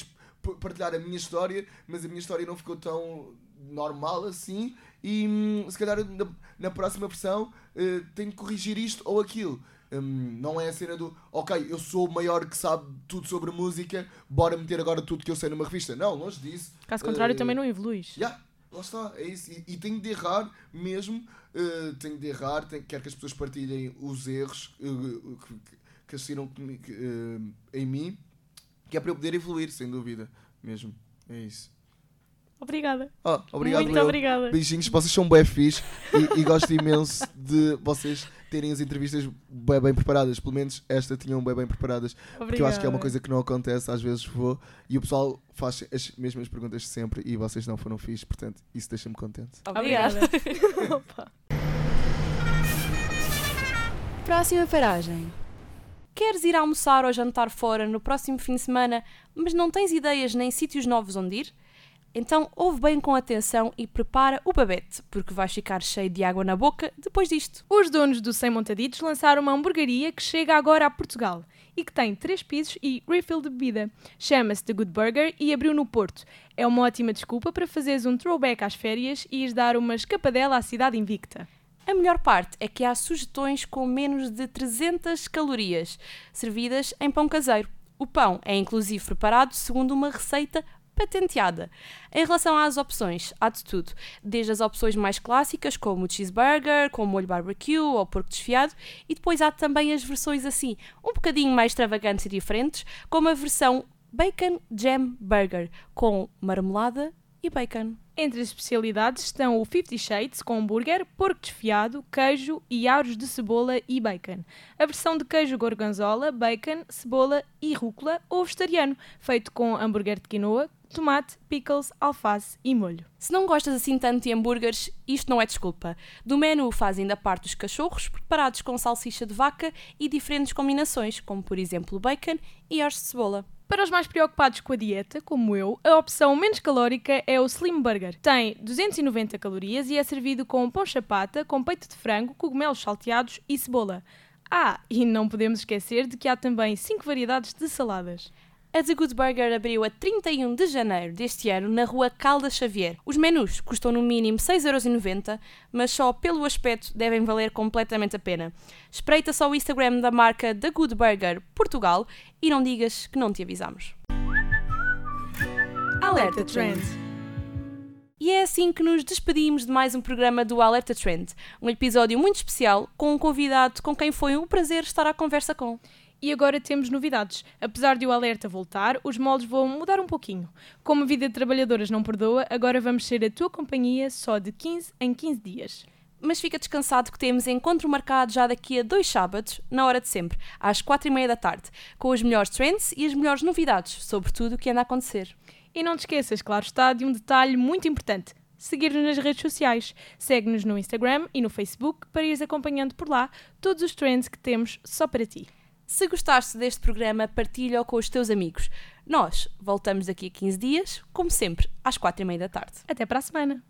partilhar a minha história, mas a minha história não ficou tão normal assim e hum, se calhar na, na próxima versão eh, tenho que corrigir isto ou aquilo. Hum, não é a cena do ok, eu sou o maior que sabe tudo sobre música, bora meter agora tudo que eu sei numa revista. Não, longe disso. Caso contrário, Eh, também não evoluís. Já, lá está, é isso. E, e tenho de errar mesmo, eh, tenho de errar, tenho, quero que as pessoas partilhem os erros eh, que, que, assistiram em mim, que é para eu poder evoluir, sem dúvida, mesmo. É isso. Obrigada. Oh, obrigado, Muito eu. obrigada. Beijinhos, vocês são bem fixe e, e gosto imenso de vocês terem as entrevistas bem, bem preparadas. Pelo menos esta tinham bem bem preparadas. Porque eu acho que é uma coisa que não acontece, às vezes vou e o pessoal faz as mesmas perguntas sempre e vocês não foram fixe, portanto, isso deixa-me contente. Obrigada. Obrigada. Opa. Próxima paragem. Queres ir almoçar ou jantar fora no próximo fim de semana, mas não tens ideias nem sítios novos onde ir? Então ouve bem com atenção e prepara o babete, porque vais ficar cheio de água na boca depois disto. Os donos do Sem Montaditos lançaram uma hamburgueria que chega agora a Portugal e que tem três pisos e refill de bebida. Chama-se The Good Burger e abriu no Porto. É uma ótima desculpa para fazeres um throwback às férias e ires dar uma escapadela à cidade invicta. A melhor parte é que há sugestões com menos de 300 calorias, servidas em pão caseiro. O pão é inclusive preparado segundo uma receita patenteada. Em relação às opções, há de tudo, desde as opções mais clássicas, como o cheeseburger, com molho barbecue ou porco desfiado, e depois há também as versões assim, um bocadinho mais extravagantes e diferentes, como a versão Bacon Jam Burger, com marmelada e bacon. Entre as especialidades estão o 50 Shades com hambúrguer, porco desfiado, queijo e aros de cebola e bacon. A versão de queijo gorgonzola, bacon, cebola e rúcula ou vegetariano, feito com hambúrguer de quinoa, tomate, pickles, alface e molho. Se não gostas assim tanto de hambúrgueres, isto não é desculpa. Do menu fazem da parte os cachorros, preparados com salsicha de vaca e diferentes combinações, como por exemplo bacon e aros de cebola. Para os mais preocupados com a dieta, como eu, a opção menos calórica é o Slim Burger. Tem 290 calorias e é servido com pão chapata, com peito de frango, cogumelos salteados e cebola. Ah, e não podemos esquecer de que há também 5 variedades de saladas. A The Good Burger abriu a 31 de janeiro deste ano na rua Caldas Xavier. Os menus custam no mínimo 6,90€, mas só pelo aspecto devem valer completamente a pena. Espreita só o Instagram da marca The Good Burger Portugal e não digas que não te avisamos. Alerta Trend. E é assim que nos despedimos de mais um programa do Alerta Trend, um episódio muito especial com um convidado com quem foi um prazer estar à conversa com. E agora temos novidades. Apesar de o alerta voltar, os moldes vão mudar um pouquinho. Como a vida de trabalhadoras não perdoa, agora vamos ser a tua companhia só de 15 em 15 dias. Mas fica descansado que temos encontro marcado já daqui a dois sábados, na hora de sempre, às quatro e meia da tarde, com os melhores trends e as melhores novidades sobre tudo o que anda a acontecer. E não te esqueças, claro está, de um detalhe muito importante. Seguir-nos nas redes sociais. Segue-nos no Instagram e no Facebook para ires acompanhando por lá todos os trends que temos só para ti. Se gostaste deste programa, partilha-o com os teus amigos. Nós voltamos daqui a 15 dias, como sempre, às quatro e meia da tarde. Até para a semana!